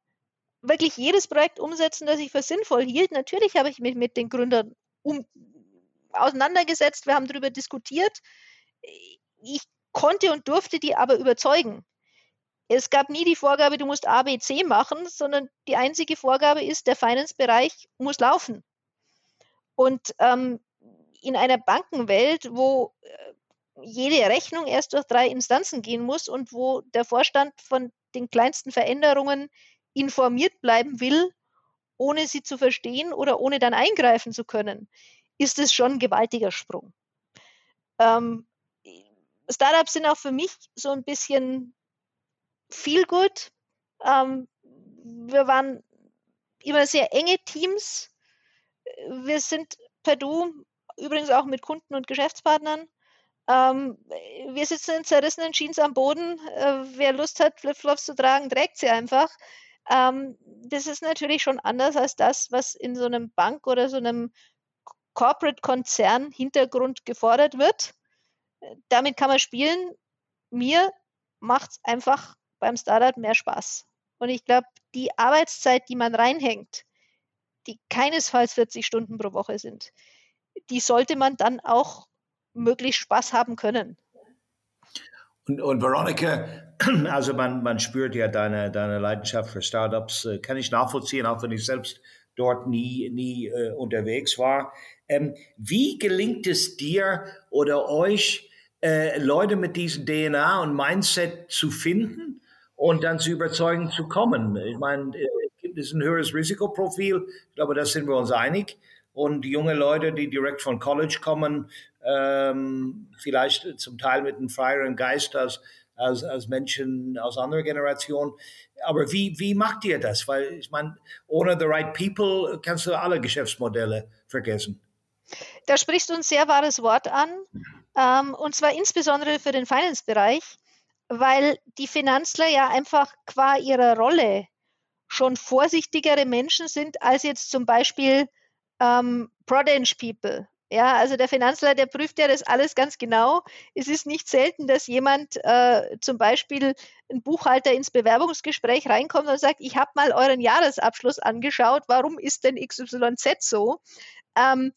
wirklich jedes Projekt umsetzen, das ich für sinnvoll hielt. Natürlich habe ich mich mit den Gründern um, auseinandergesetzt, wir haben darüber diskutiert. Ich konnte und durfte die aber überzeugen. Es gab nie die Vorgabe, du musst A, B, C machen, sondern die einzige Vorgabe ist, der Finance-Bereich muss laufen. Und ähm, in einer Bankenwelt, wo äh, jede Rechnung erst durch drei Instanzen gehen muss und wo der Vorstand von den kleinsten Veränderungen informiert bleiben will, ohne sie zu verstehen oder ohne dann eingreifen zu können, ist es schon ein gewaltiger Sprung. Ähm, Startups sind auch für mich so ein bisschen viel gut. Ähm, wir waren immer sehr enge Teams. Wir sind per Du, übrigens auch mit Kunden und Geschäftspartnern, ähm, wir sitzen in zerrissenen Jeans am Boden. Äh, wer Lust hat, Flipflops zu tragen, trägt sie einfach. Ähm, das ist natürlich schon anders als das, was in so einem Bank oder so einem Corporate-Konzern Hintergrund gefordert wird. Damit kann man spielen. Mir macht es einfach beim Startup mehr Spaß. Und ich glaube, die Arbeitszeit, die man reinhängt, die keinesfalls 40 Stunden pro Woche sind, die sollte man dann auch möglichst Spaß haben können. Und, und Veronika, also man, man spürt ja deine, deine Leidenschaft für Startups, äh, kann ich nachvollziehen, auch wenn ich selbst dort nie, nie äh, unterwegs war. Ähm, wie gelingt es dir oder euch, äh, Leute mit diesem DNA und Mindset zu finden und dann zu überzeugen zu kommen? Ich meine, äh, es ein höheres Risikoprofil? Ich glaube, da sind wir uns einig. Und junge Leute, die direkt von College kommen, ähm, vielleicht zum Teil mit einem freieren Geist als, als, als Menschen aus anderer Generation. Aber wie, wie macht ihr das? Weil ich meine, ohne the right people kannst du alle Geschäftsmodelle vergessen. Da sprichst du ein sehr wahres Wort an, ähm, und zwar insbesondere für den Finance-Bereich, weil die Finanzler ja einfach qua ihrer Rolle schon vorsichtigere Menschen sind als jetzt zum Beispiel ähm, Prudence People Ja, also der Finanzler, der prüft ja das alles ganz genau. Es ist nicht selten, dass jemand äh, zum Beispiel ein Buchhalter ins Bewerbungsgespräch reinkommt und sagt, ich habe mal euren Jahresabschluss angeschaut, warum ist denn XYZ so? Ähm,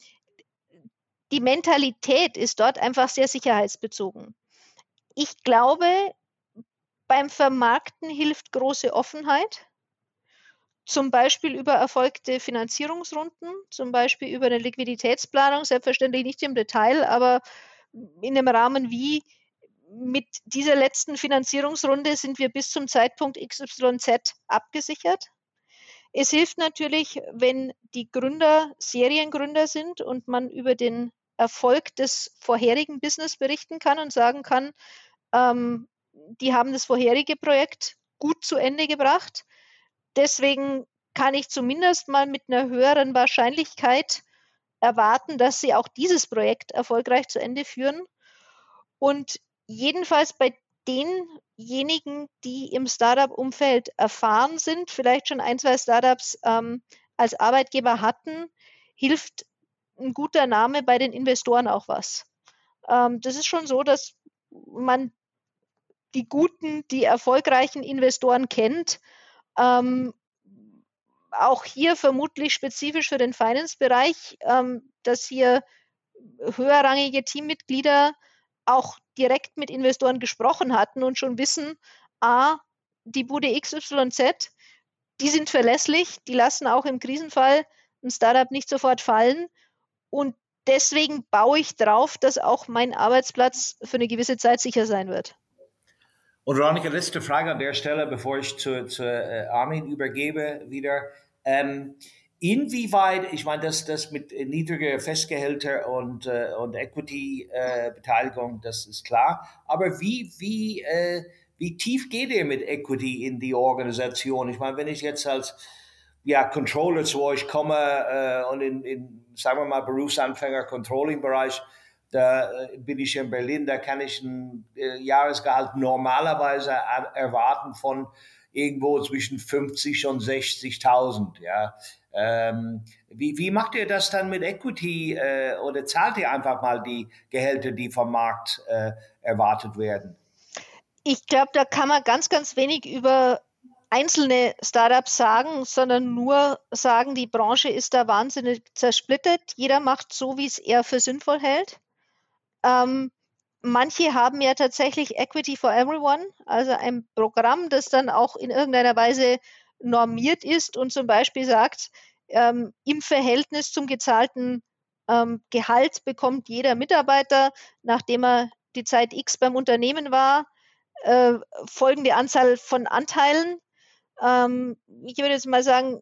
die Mentalität ist dort einfach sehr sicherheitsbezogen. Ich glaube, beim Vermarkten hilft große Offenheit zum Beispiel über erfolgte Finanzierungsrunden, zum Beispiel über eine Liquiditätsplanung, selbstverständlich nicht im Detail, aber in dem Rahmen wie mit dieser letzten Finanzierungsrunde sind wir bis zum Zeitpunkt XYZ abgesichert. Es hilft natürlich, wenn die Gründer Seriengründer sind und man über den Erfolg des vorherigen Business berichten kann und sagen kann, ähm, die haben das vorherige Projekt gut zu Ende gebracht Deswegen kann ich zumindest mal mit einer höheren Wahrscheinlichkeit erwarten, dass sie auch dieses Projekt erfolgreich zu Ende führen. Und jedenfalls bei denjenigen, die im Startup-Umfeld erfahren sind, vielleicht schon ein, zwei Startups ähm, als Arbeitgeber hatten, hilft ein guter Name bei den Investoren auch was. Ähm, das ist schon so, dass man die guten, die erfolgreichen Investoren kennt ähm, auch hier vermutlich spezifisch für den Finance-Bereich, ähm, dass hier höherrangige Teammitglieder auch direkt mit Investoren gesprochen hatten und schon wissen, a, die Bude XYZ, die sind verlässlich, die lassen auch im Krisenfall ein Startup nicht sofort fallen und deswegen baue ich drauf, dass auch mein Arbeitsplatz für eine gewisse Zeit sicher sein wird. Und Veronika, letzte Frage an der Stelle, bevor ich zu, zu äh, Armin übergebe wieder. Ähm, inwieweit, ich meine, das, das mit niedriger Festgehälter und, äh, und Equity-Beteiligung, äh, das ist klar. Aber wie, wie, äh, wie tief geht ihr mit Equity in die Organisation? Ich meine, wenn ich jetzt als ja, Controller zu euch komme äh, und in, in, sagen wir mal, Berufsanfänger, Controlling-Bereich, da äh, bin ich in Berlin, da kann ich ein äh, Jahresgehalt normalerweise erwarten von irgendwo zwischen 50 und 60.000. Ja. Ähm, wie, wie macht ihr das dann mit Equity äh, oder zahlt ihr einfach mal die Gehälter, die vom Markt äh, erwartet werden? Ich glaube, da kann man ganz, ganz wenig über einzelne Startups sagen, sondern nur sagen, die Branche ist da wahnsinnig zersplittert. Jeder macht so, wie es er für sinnvoll hält. Ähm, manche haben ja tatsächlich Equity for Everyone, also ein Programm, das dann auch in irgendeiner Weise normiert ist und zum Beispiel sagt, ähm, im Verhältnis zum gezahlten ähm, Gehalt bekommt jeder Mitarbeiter, nachdem er die Zeit X beim Unternehmen war, äh, folgende Anzahl von Anteilen. Ähm, ich würde jetzt mal sagen,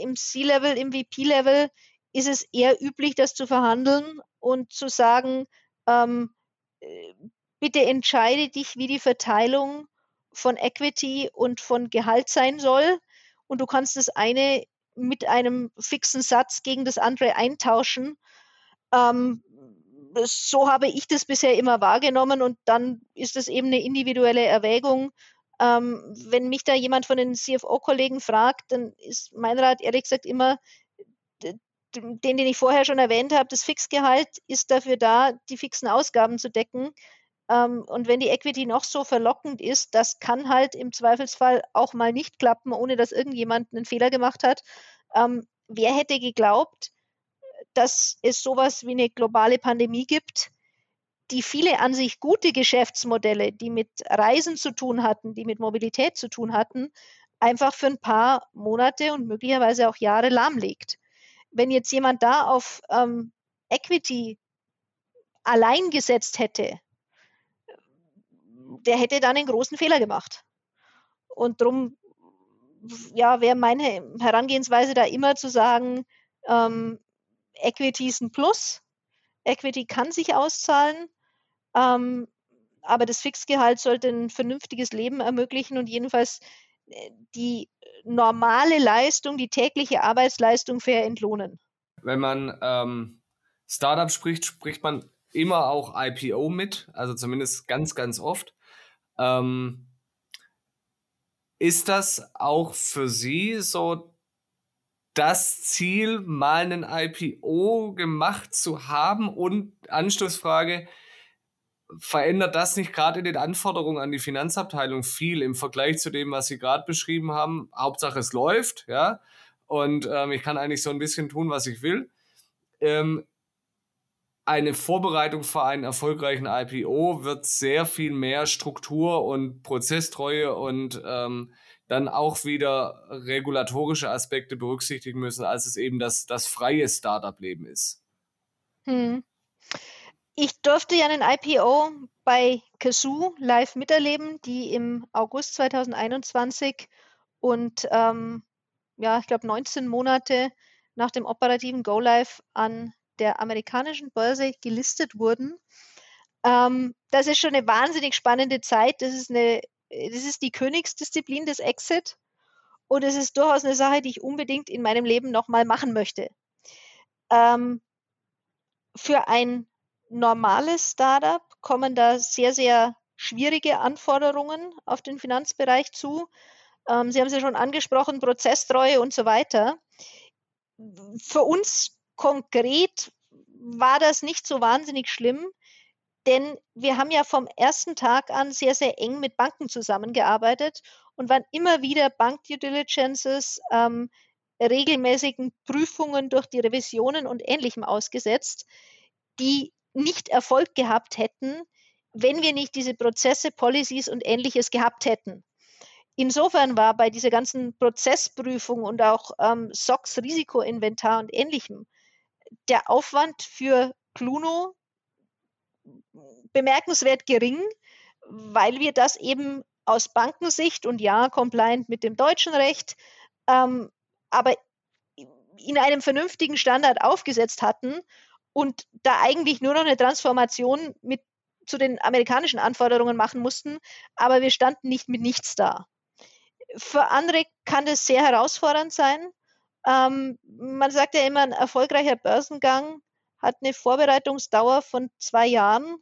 im C-Level, im VP-Level ist es eher üblich, das zu verhandeln und zu sagen, ähm, äh, bitte entscheide dich, wie die Verteilung von Equity und von Gehalt sein soll. Und du kannst das eine mit einem fixen Satz gegen das andere eintauschen. Ähm, so habe ich das bisher immer wahrgenommen und dann ist es eben eine individuelle Erwägung. Ähm, wenn mich da jemand von den CFO-Kollegen fragt, dann ist mein Rat ehrlich gesagt immer, den, den ich vorher schon erwähnt habe, das Fixgehalt ist dafür da, die fixen Ausgaben zu decken. Ähm, und wenn die Equity noch so verlockend ist, das kann halt im Zweifelsfall auch mal nicht klappen, ohne dass irgendjemand einen Fehler gemacht hat. Ähm, wer hätte geglaubt, dass es sowas wie eine globale Pandemie gibt, die viele an sich gute Geschäftsmodelle, die mit Reisen zu tun hatten, die mit Mobilität zu tun hatten, einfach für ein paar Monate und möglicherweise auch Jahre lahmlegt wenn jetzt jemand da auf ähm, Equity allein gesetzt hätte, der hätte dann einen großen Fehler gemacht. Und darum ja, wäre meine Herangehensweise da immer zu sagen, ähm, Equity ist ein Plus, Equity kann sich auszahlen, ähm, aber das Fixgehalt sollte ein vernünftiges Leben ermöglichen und jedenfalls die normale Leistung, die tägliche Arbeitsleistung fair entlohnen. Wenn man ähm, Startup spricht, spricht man immer auch IPO mit, also zumindest ganz, ganz oft. Ähm, ist das auch für Sie so das Ziel, mal einen IPO gemacht zu haben? Und Anschlussfrage, verändert das nicht gerade in den Anforderungen an die Finanzabteilung viel im Vergleich zu dem, was Sie gerade beschrieben haben? Hauptsache es läuft, ja. Und ähm, ich kann eigentlich so ein bisschen tun, was ich will. Ähm, eine Vorbereitung für einen erfolgreichen IPO wird sehr viel mehr Struktur und Prozesstreue und ähm, dann auch wieder regulatorische Aspekte berücksichtigen müssen, als es eben das, das freie Startup-Leben ist. Hm. Ich durfte ja einen IPO bei Kazoo live miterleben, die im August 2021 und ähm, ja, ich glaube 19 Monate nach dem operativen Go Live an der amerikanischen Börse gelistet wurden. Ähm, das ist schon eine wahnsinnig spannende Zeit. Das ist, eine, das ist die Königsdisziplin des Exit und es ist durchaus eine Sache, die ich unbedingt in meinem Leben nochmal machen möchte. Ähm, für ein normales Startup kommen da sehr, sehr schwierige Anforderungen auf den Finanzbereich zu. Ähm, Sie haben es ja schon angesprochen, Prozesstreue und so weiter. Für uns konkret war das nicht so wahnsinnig schlimm, denn wir haben ja vom ersten Tag an sehr, sehr eng mit Banken zusammengearbeitet und waren immer wieder Bank-Due Diligences, ähm, regelmäßigen Prüfungen durch die Revisionen und Ähnlichem ausgesetzt, die nicht Erfolg gehabt hätten, wenn wir nicht diese Prozesse, Policies und ähnliches gehabt hätten. Insofern war bei dieser ganzen Prozessprüfung und auch ähm, SOX Risikoinventar und ähnlichem der Aufwand für Cluno bemerkenswert gering, weil wir das eben aus Bankensicht und ja, compliant mit dem deutschen Recht, ähm, aber in einem vernünftigen Standard aufgesetzt hatten und da eigentlich nur noch eine Transformation mit zu den amerikanischen Anforderungen machen mussten, aber wir standen nicht mit nichts da. Für andere kann das sehr herausfordernd sein. Ähm, man sagt ja immer, ein erfolgreicher Börsengang hat eine Vorbereitungsdauer von zwei Jahren.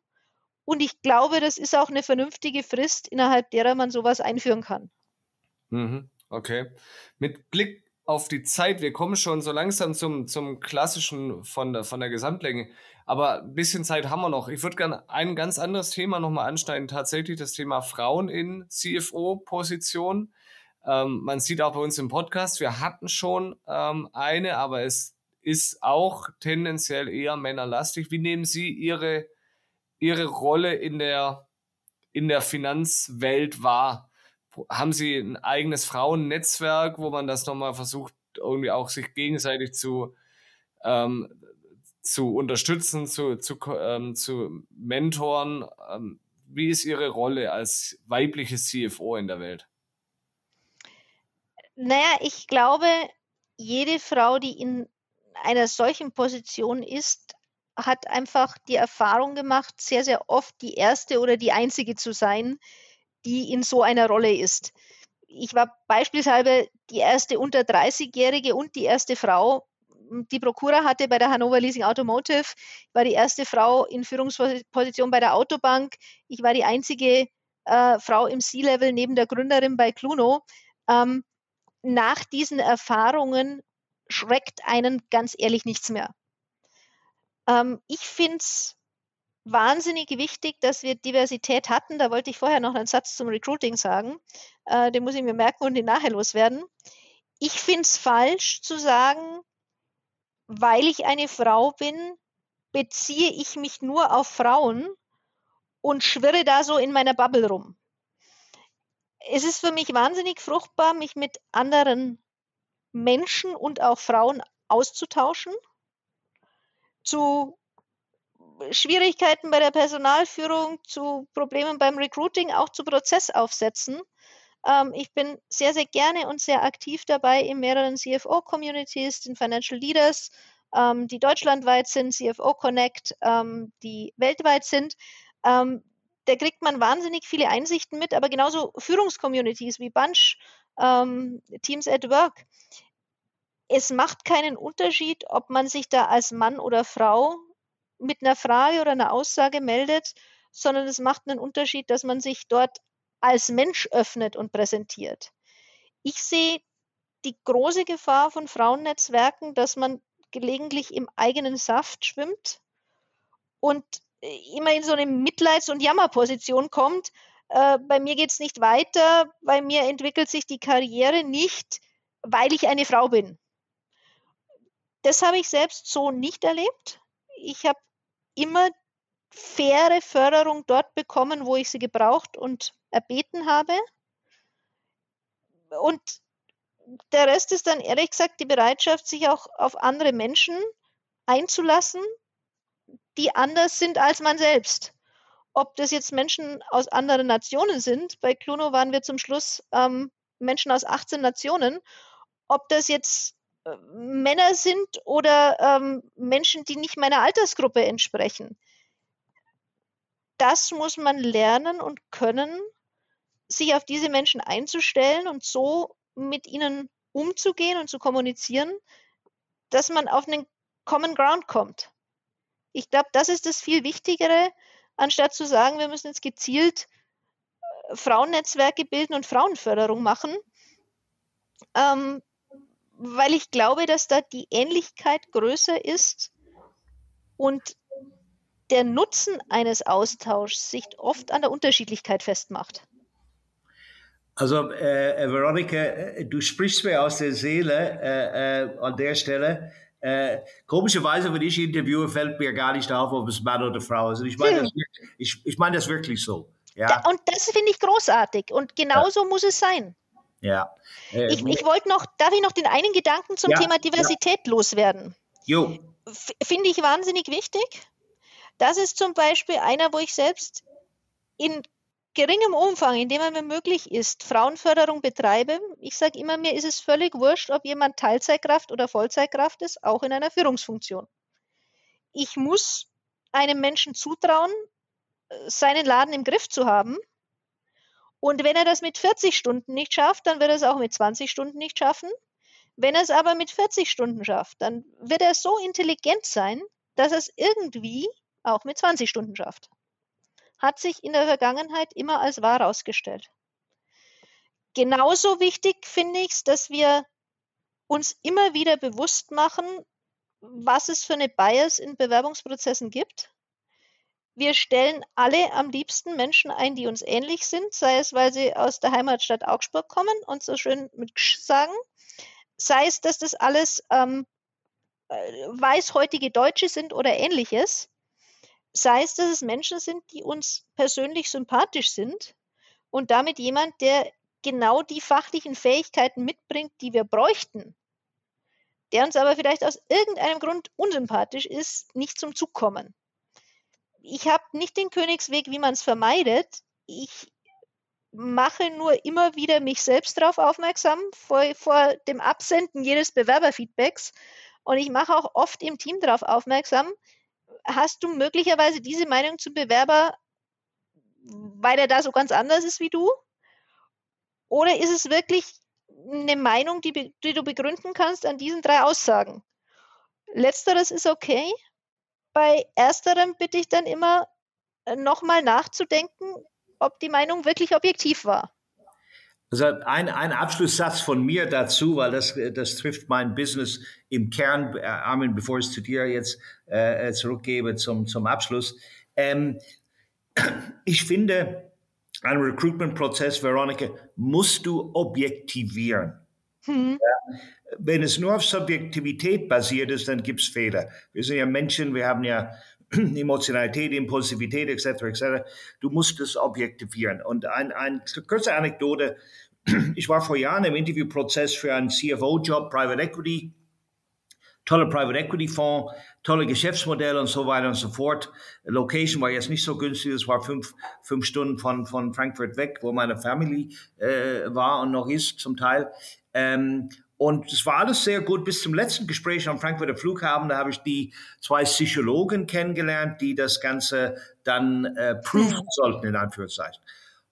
Und ich glaube, das ist auch eine vernünftige Frist, innerhalb derer man sowas einführen kann. Mhm, okay. Mit Blick auf die Zeit. Wir kommen schon so langsam zum, zum klassischen von der, von der Gesamtlänge. Aber ein bisschen Zeit haben wir noch. Ich würde gerne ein ganz anderes Thema nochmal anschneiden. Tatsächlich das Thema Frauen in CFO-Positionen. Ähm, man sieht auch bei uns im Podcast, wir hatten schon ähm, eine, aber es ist auch tendenziell eher männerlastig. Wie nehmen Sie Ihre, Ihre Rolle in der, in der Finanzwelt wahr? Haben Sie ein eigenes Frauennetzwerk, wo man das nochmal versucht, irgendwie auch sich gegenseitig zu, ähm, zu unterstützen, zu, zu, ähm, zu mentoren? Ähm, wie ist Ihre Rolle als weibliche CFO in der Welt? Naja, ich glaube, jede Frau, die in einer solchen Position ist, hat einfach die Erfahrung gemacht, sehr, sehr oft die erste oder die einzige zu sein, die in so einer Rolle ist. Ich war beispielsweise die erste unter 30-Jährige und die erste Frau, die Prokura hatte bei der Hannover Leasing Automotive. Ich war die erste Frau in Führungsposition bei der Autobank. Ich war die einzige äh, Frau im C-Level neben der Gründerin bei Cluno. Ähm, nach diesen Erfahrungen schreckt einen ganz ehrlich nichts mehr. Ähm, ich finde es wahnsinnig wichtig, dass wir Diversität hatten. Da wollte ich vorher noch einen Satz zum Recruiting sagen. Äh, den muss ich mir merken und den nachher loswerden. Ich finde es falsch zu sagen, weil ich eine Frau bin, beziehe ich mich nur auf Frauen und schwirre da so in meiner Bubble rum. Es ist für mich wahnsinnig fruchtbar, mich mit anderen Menschen und auch Frauen auszutauschen, zu Schwierigkeiten bei der Personalführung, zu Problemen beim Recruiting, auch zu Prozessaufsätzen. Ähm, ich bin sehr, sehr gerne und sehr aktiv dabei in mehreren CFO-Communities, den Financial Leaders, ähm, die deutschlandweit sind, CFO Connect, ähm, die weltweit sind. Ähm, da kriegt man wahnsinnig viele Einsichten mit, aber genauso Führungscommunities wie Bunch, ähm, Teams at Work. Es macht keinen Unterschied, ob man sich da als Mann oder Frau mit einer Frage oder einer Aussage meldet, sondern es macht einen Unterschied, dass man sich dort als Mensch öffnet und präsentiert. Ich sehe die große Gefahr von Frauennetzwerken, dass man gelegentlich im eigenen Saft schwimmt und äh, immer in so eine Mitleids- und Jammerposition kommt. Äh, bei mir geht es nicht weiter, bei mir entwickelt sich die Karriere nicht, weil ich eine Frau bin. Das habe ich selbst so nicht erlebt. Ich habe immer faire Förderung dort bekommen, wo ich sie gebraucht und erbeten habe. Und der Rest ist dann ehrlich gesagt die Bereitschaft, sich auch auf andere Menschen einzulassen, die anders sind als man selbst. Ob das jetzt Menschen aus anderen Nationen sind, bei Cluno waren wir zum Schluss ähm, Menschen aus 18 Nationen, ob das jetzt äh, Männer sind oder ähm, Menschen, die nicht meiner Altersgruppe entsprechen. Das muss man lernen und können, sich auf diese Menschen einzustellen und so mit ihnen umzugehen und zu kommunizieren, dass man auf einen Common Ground kommt. Ich glaube, das ist das viel Wichtigere, anstatt zu sagen, wir müssen jetzt gezielt äh, Frauennetzwerke bilden und Frauenförderung machen, ähm, weil ich glaube, dass da die Ähnlichkeit größer ist und der Nutzen eines Austauschs sich oft an der Unterschiedlichkeit festmacht. Also, äh, äh, Veronika, äh, du sprichst mir aus der Seele äh, äh, an der Stelle. Äh, komischerweise, wenn ich interviewe, fällt mir gar nicht auf, ob es Mann oder Frau ist. Und ich meine hm. das, ich, ich mein das wirklich so. Ja. Da, und das finde ich großartig. Und genauso ja. muss es sein. Ja. ich ich wollte noch, darf ich noch den einen Gedanken zum ja, Thema Diversität loswerden? Jo. Finde ich wahnsinnig wichtig. Das ist zum Beispiel einer, wo ich selbst in geringem Umfang, in dem er mir möglich ist, Frauenförderung betreibe. Ich sage immer, mir ist es völlig wurscht, ob jemand Teilzeitkraft oder Vollzeitkraft ist, auch in einer Führungsfunktion. Ich muss einem Menschen zutrauen, seinen Laden im Griff zu haben. Und wenn er das mit 40 Stunden nicht schafft, dann wird er es auch mit 20 Stunden nicht schaffen. Wenn er es aber mit 40 Stunden schafft, dann wird er so intelligent sein, dass er es irgendwie auch mit 20 Stunden schafft hat sich in der Vergangenheit immer als wahr herausgestellt. Genauso wichtig finde ich es, dass wir uns immer wieder bewusst machen, was es für eine Bias in Bewerbungsprozessen gibt. Wir stellen alle am liebsten Menschen ein, die uns ähnlich sind, sei es, weil sie aus der Heimatstadt Augsburg kommen und so schön mit Ksch sagen, sei es, dass das alles ähm, äh, weißhäutige Deutsche sind oder ähnliches sei es, dass es Menschen sind, die uns persönlich sympathisch sind und damit jemand, der genau die fachlichen Fähigkeiten mitbringt, die wir bräuchten, der uns aber vielleicht aus irgendeinem Grund unsympathisch ist, nicht zum Zug kommen. Ich habe nicht den Königsweg, wie man es vermeidet. Ich mache nur immer wieder mich selbst darauf aufmerksam vor, vor dem Absenden jedes Bewerberfeedbacks. Und ich mache auch oft im Team darauf aufmerksam, hast du möglicherweise diese Meinung zum Bewerber, weil er da so ganz anders ist wie du? Oder ist es wirklich eine Meinung, die, die du begründen kannst an diesen drei Aussagen? Letzteres ist okay. Bei ersterem bitte ich dann immer äh, nochmal nachzudenken, ob die Meinung wirklich objektiv war. Also ein, ein Abschlusssatz von mir dazu, weil das, das trifft mein Business im Kern, äh, Armin, bevor ich es zu dir jetzt äh, zurückgebe zum, zum Abschluss. Ähm, ich finde, ein Recruitment-Prozess, Veronika, musst du objektivieren. Hm. Ja, wenn es nur auf Subjektivität basiert ist, dann gibt es Fehler. Wir sind ja Menschen, wir haben ja Emotionalität, Impulsivität etc. etc. Du musst es objektivieren. Und ein, eine kurze Anekdote. Ich war vor Jahren im Interviewprozess für einen CFO-Job, Private Equity, tolle Private Equity Fonds, tolle Geschäftsmodelle und so weiter und so fort. Location war jetzt nicht so günstig, es war fünf, fünf Stunden von, von Frankfurt weg, wo meine Family äh, war und noch ist zum Teil. Ähm, und es war alles sehr gut bis zum letzten Gespräch am Frankfurter Flughafen. Da habe ich die zwei Psychologen kennengelernt, die das Ganze dann äh, proven sollten, in Anführungszeichen.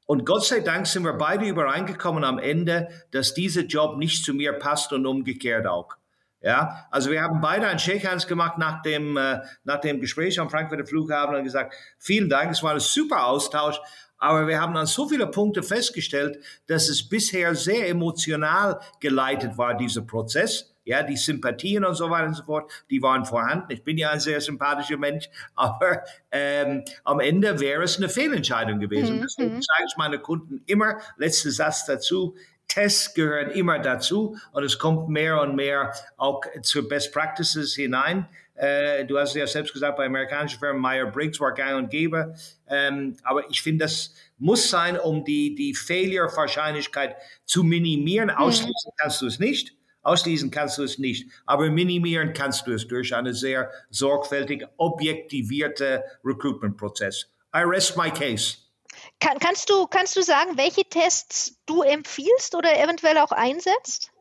Und Gott sei Dank sind wir beide übereingekommen am Ende, dass dieser Job nicht zu mir passt und umgekehrt auch. Ja, also wir haben beide ein Shakehands gemacht nach dem, äh, nach dem Gespräch am Frankfurter Flughafen und gesagt, vielen Dank, es war ein super Austausch, aber wir haben an so viele Punkte festgestellt, dass es bisher sehr emotional geleitet war, dieser Prozess. Ja, die Sympathien und so weiter und so fort, die waren vorhanden. Ich bin ja ein sehr sympathischer Mensch, aber ähm, am Ende wäre es eine Fehlentscheidung gewesen. Mhm. Deswegen mhm. sage ich meine Kunden immer, letzter Satz dazu, Tests gehören immer dazu und es kommt mehr und mehr auch zu Best Practices hinein. Äh, du hast ja selbst gesagt, bei amerikanischen Firmen Meyer-Briggs war gang und gäbe. Ähm, aber ich finde, das muss sein, um die, die Failure-Wahrscheinlichkeit zu minimieren. Mhm. Ausschließen kannst du es nicht. Ausschließen kannst du es nicht. Aber minimieren kannst du es durch einen sehr sorgfältig objektivierte Recruitment-Prozess. I rest my case. Kann, kannst, du, kannst du sagen, welche Tests du empfiehlst oder eventuell auch einsetzt?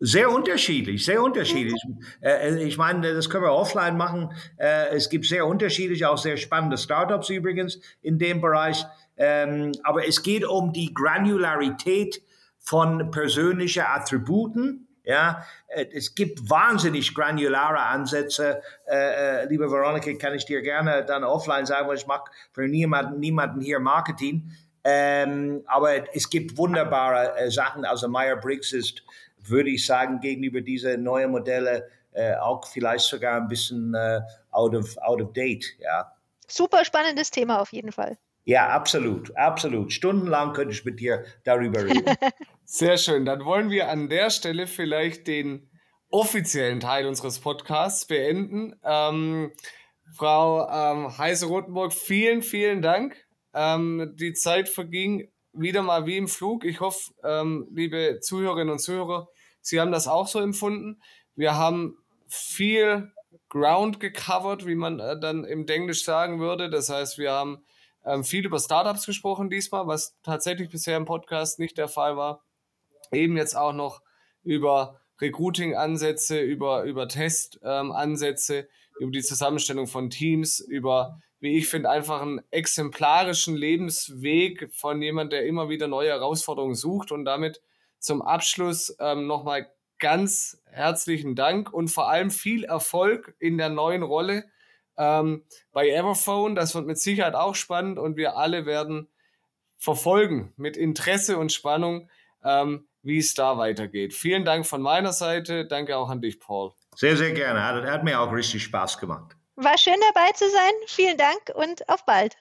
Sehr unterschiedlich, sehr unterschiedlich. Mhm. ich meine, das können wir offline machen. Äh, es gibt sehr unterschiedliche, auch sehr spannende Startups übrigens in dem Bereich. Ähm, aber es geht um die Granularität von persönlichen Attributen ja, äh, es gibt wahnsinnig granulare Ansätze. Äh, äh, liebe Veronika, kann ich dir gerne dann offline sagen, weil ich mache für niemanden, niemanden hier Marketing. Ähm, aber es gibt wunderbare äh, Sachen. Also Meyer-Briggs ist, würde ich sagen, gegenüber diese neuen Modelle äh, auch vielleicht sogar ein bisschen äh, out, of, out of date. Ja. Super spannendes Thema auf jeden Fall. Ja, absolut, absolut. Stundenlang könnte ich mit dir darüber reden. Sehr schön. Dann wollen wir an der Stelle vielleicht den offiziellen Teil unseres Podcasts beenden. Ähm, Frau ähm, Heise-Rotenburg, vielen, vielen Dank. Ähm, die Zeit verging wieder mal wie im Flug. Ich hoffe, ähm, liebe Zuhörerinnen und Zuhörer, Sie haben das auch so empfunden. Wir haben viel Ground gecovert, wie man äh, dann im Englisch sagen würde. Das heißt, wir haben ähm, viel über Startups gesprochen diesmal, was tatsächlich bisher im Podcast nicht der Fall war. Eben jetzt auch noch über Recruiting-Ansätze, über, über Test-Ansätze, ähm, über die Zusammenstellung von Teams, über, wie ich finde, einfach einen exemplarischen Lebensweg von jemand, der immer wieder neue Herausforderungen sucht und damit zum Abschluss ähm, nochmal ganz herzlichen Dank und vor allem viel Erfolg in der neuen Rolle ähm, bei Everphone. Das wird mit Sicherheit auch spannend und wir alle werden verfolgen mit Interesse und Spannung, ähm, wie es da weitergeht. Vielen Dank von meiner Seite. Danke auch an dich, Paul. Sehr, sehr gerne. Hat, hat mir auch richtig Spaß gemacht. War schön dabei zu sein. Vielen Dank und auf bald.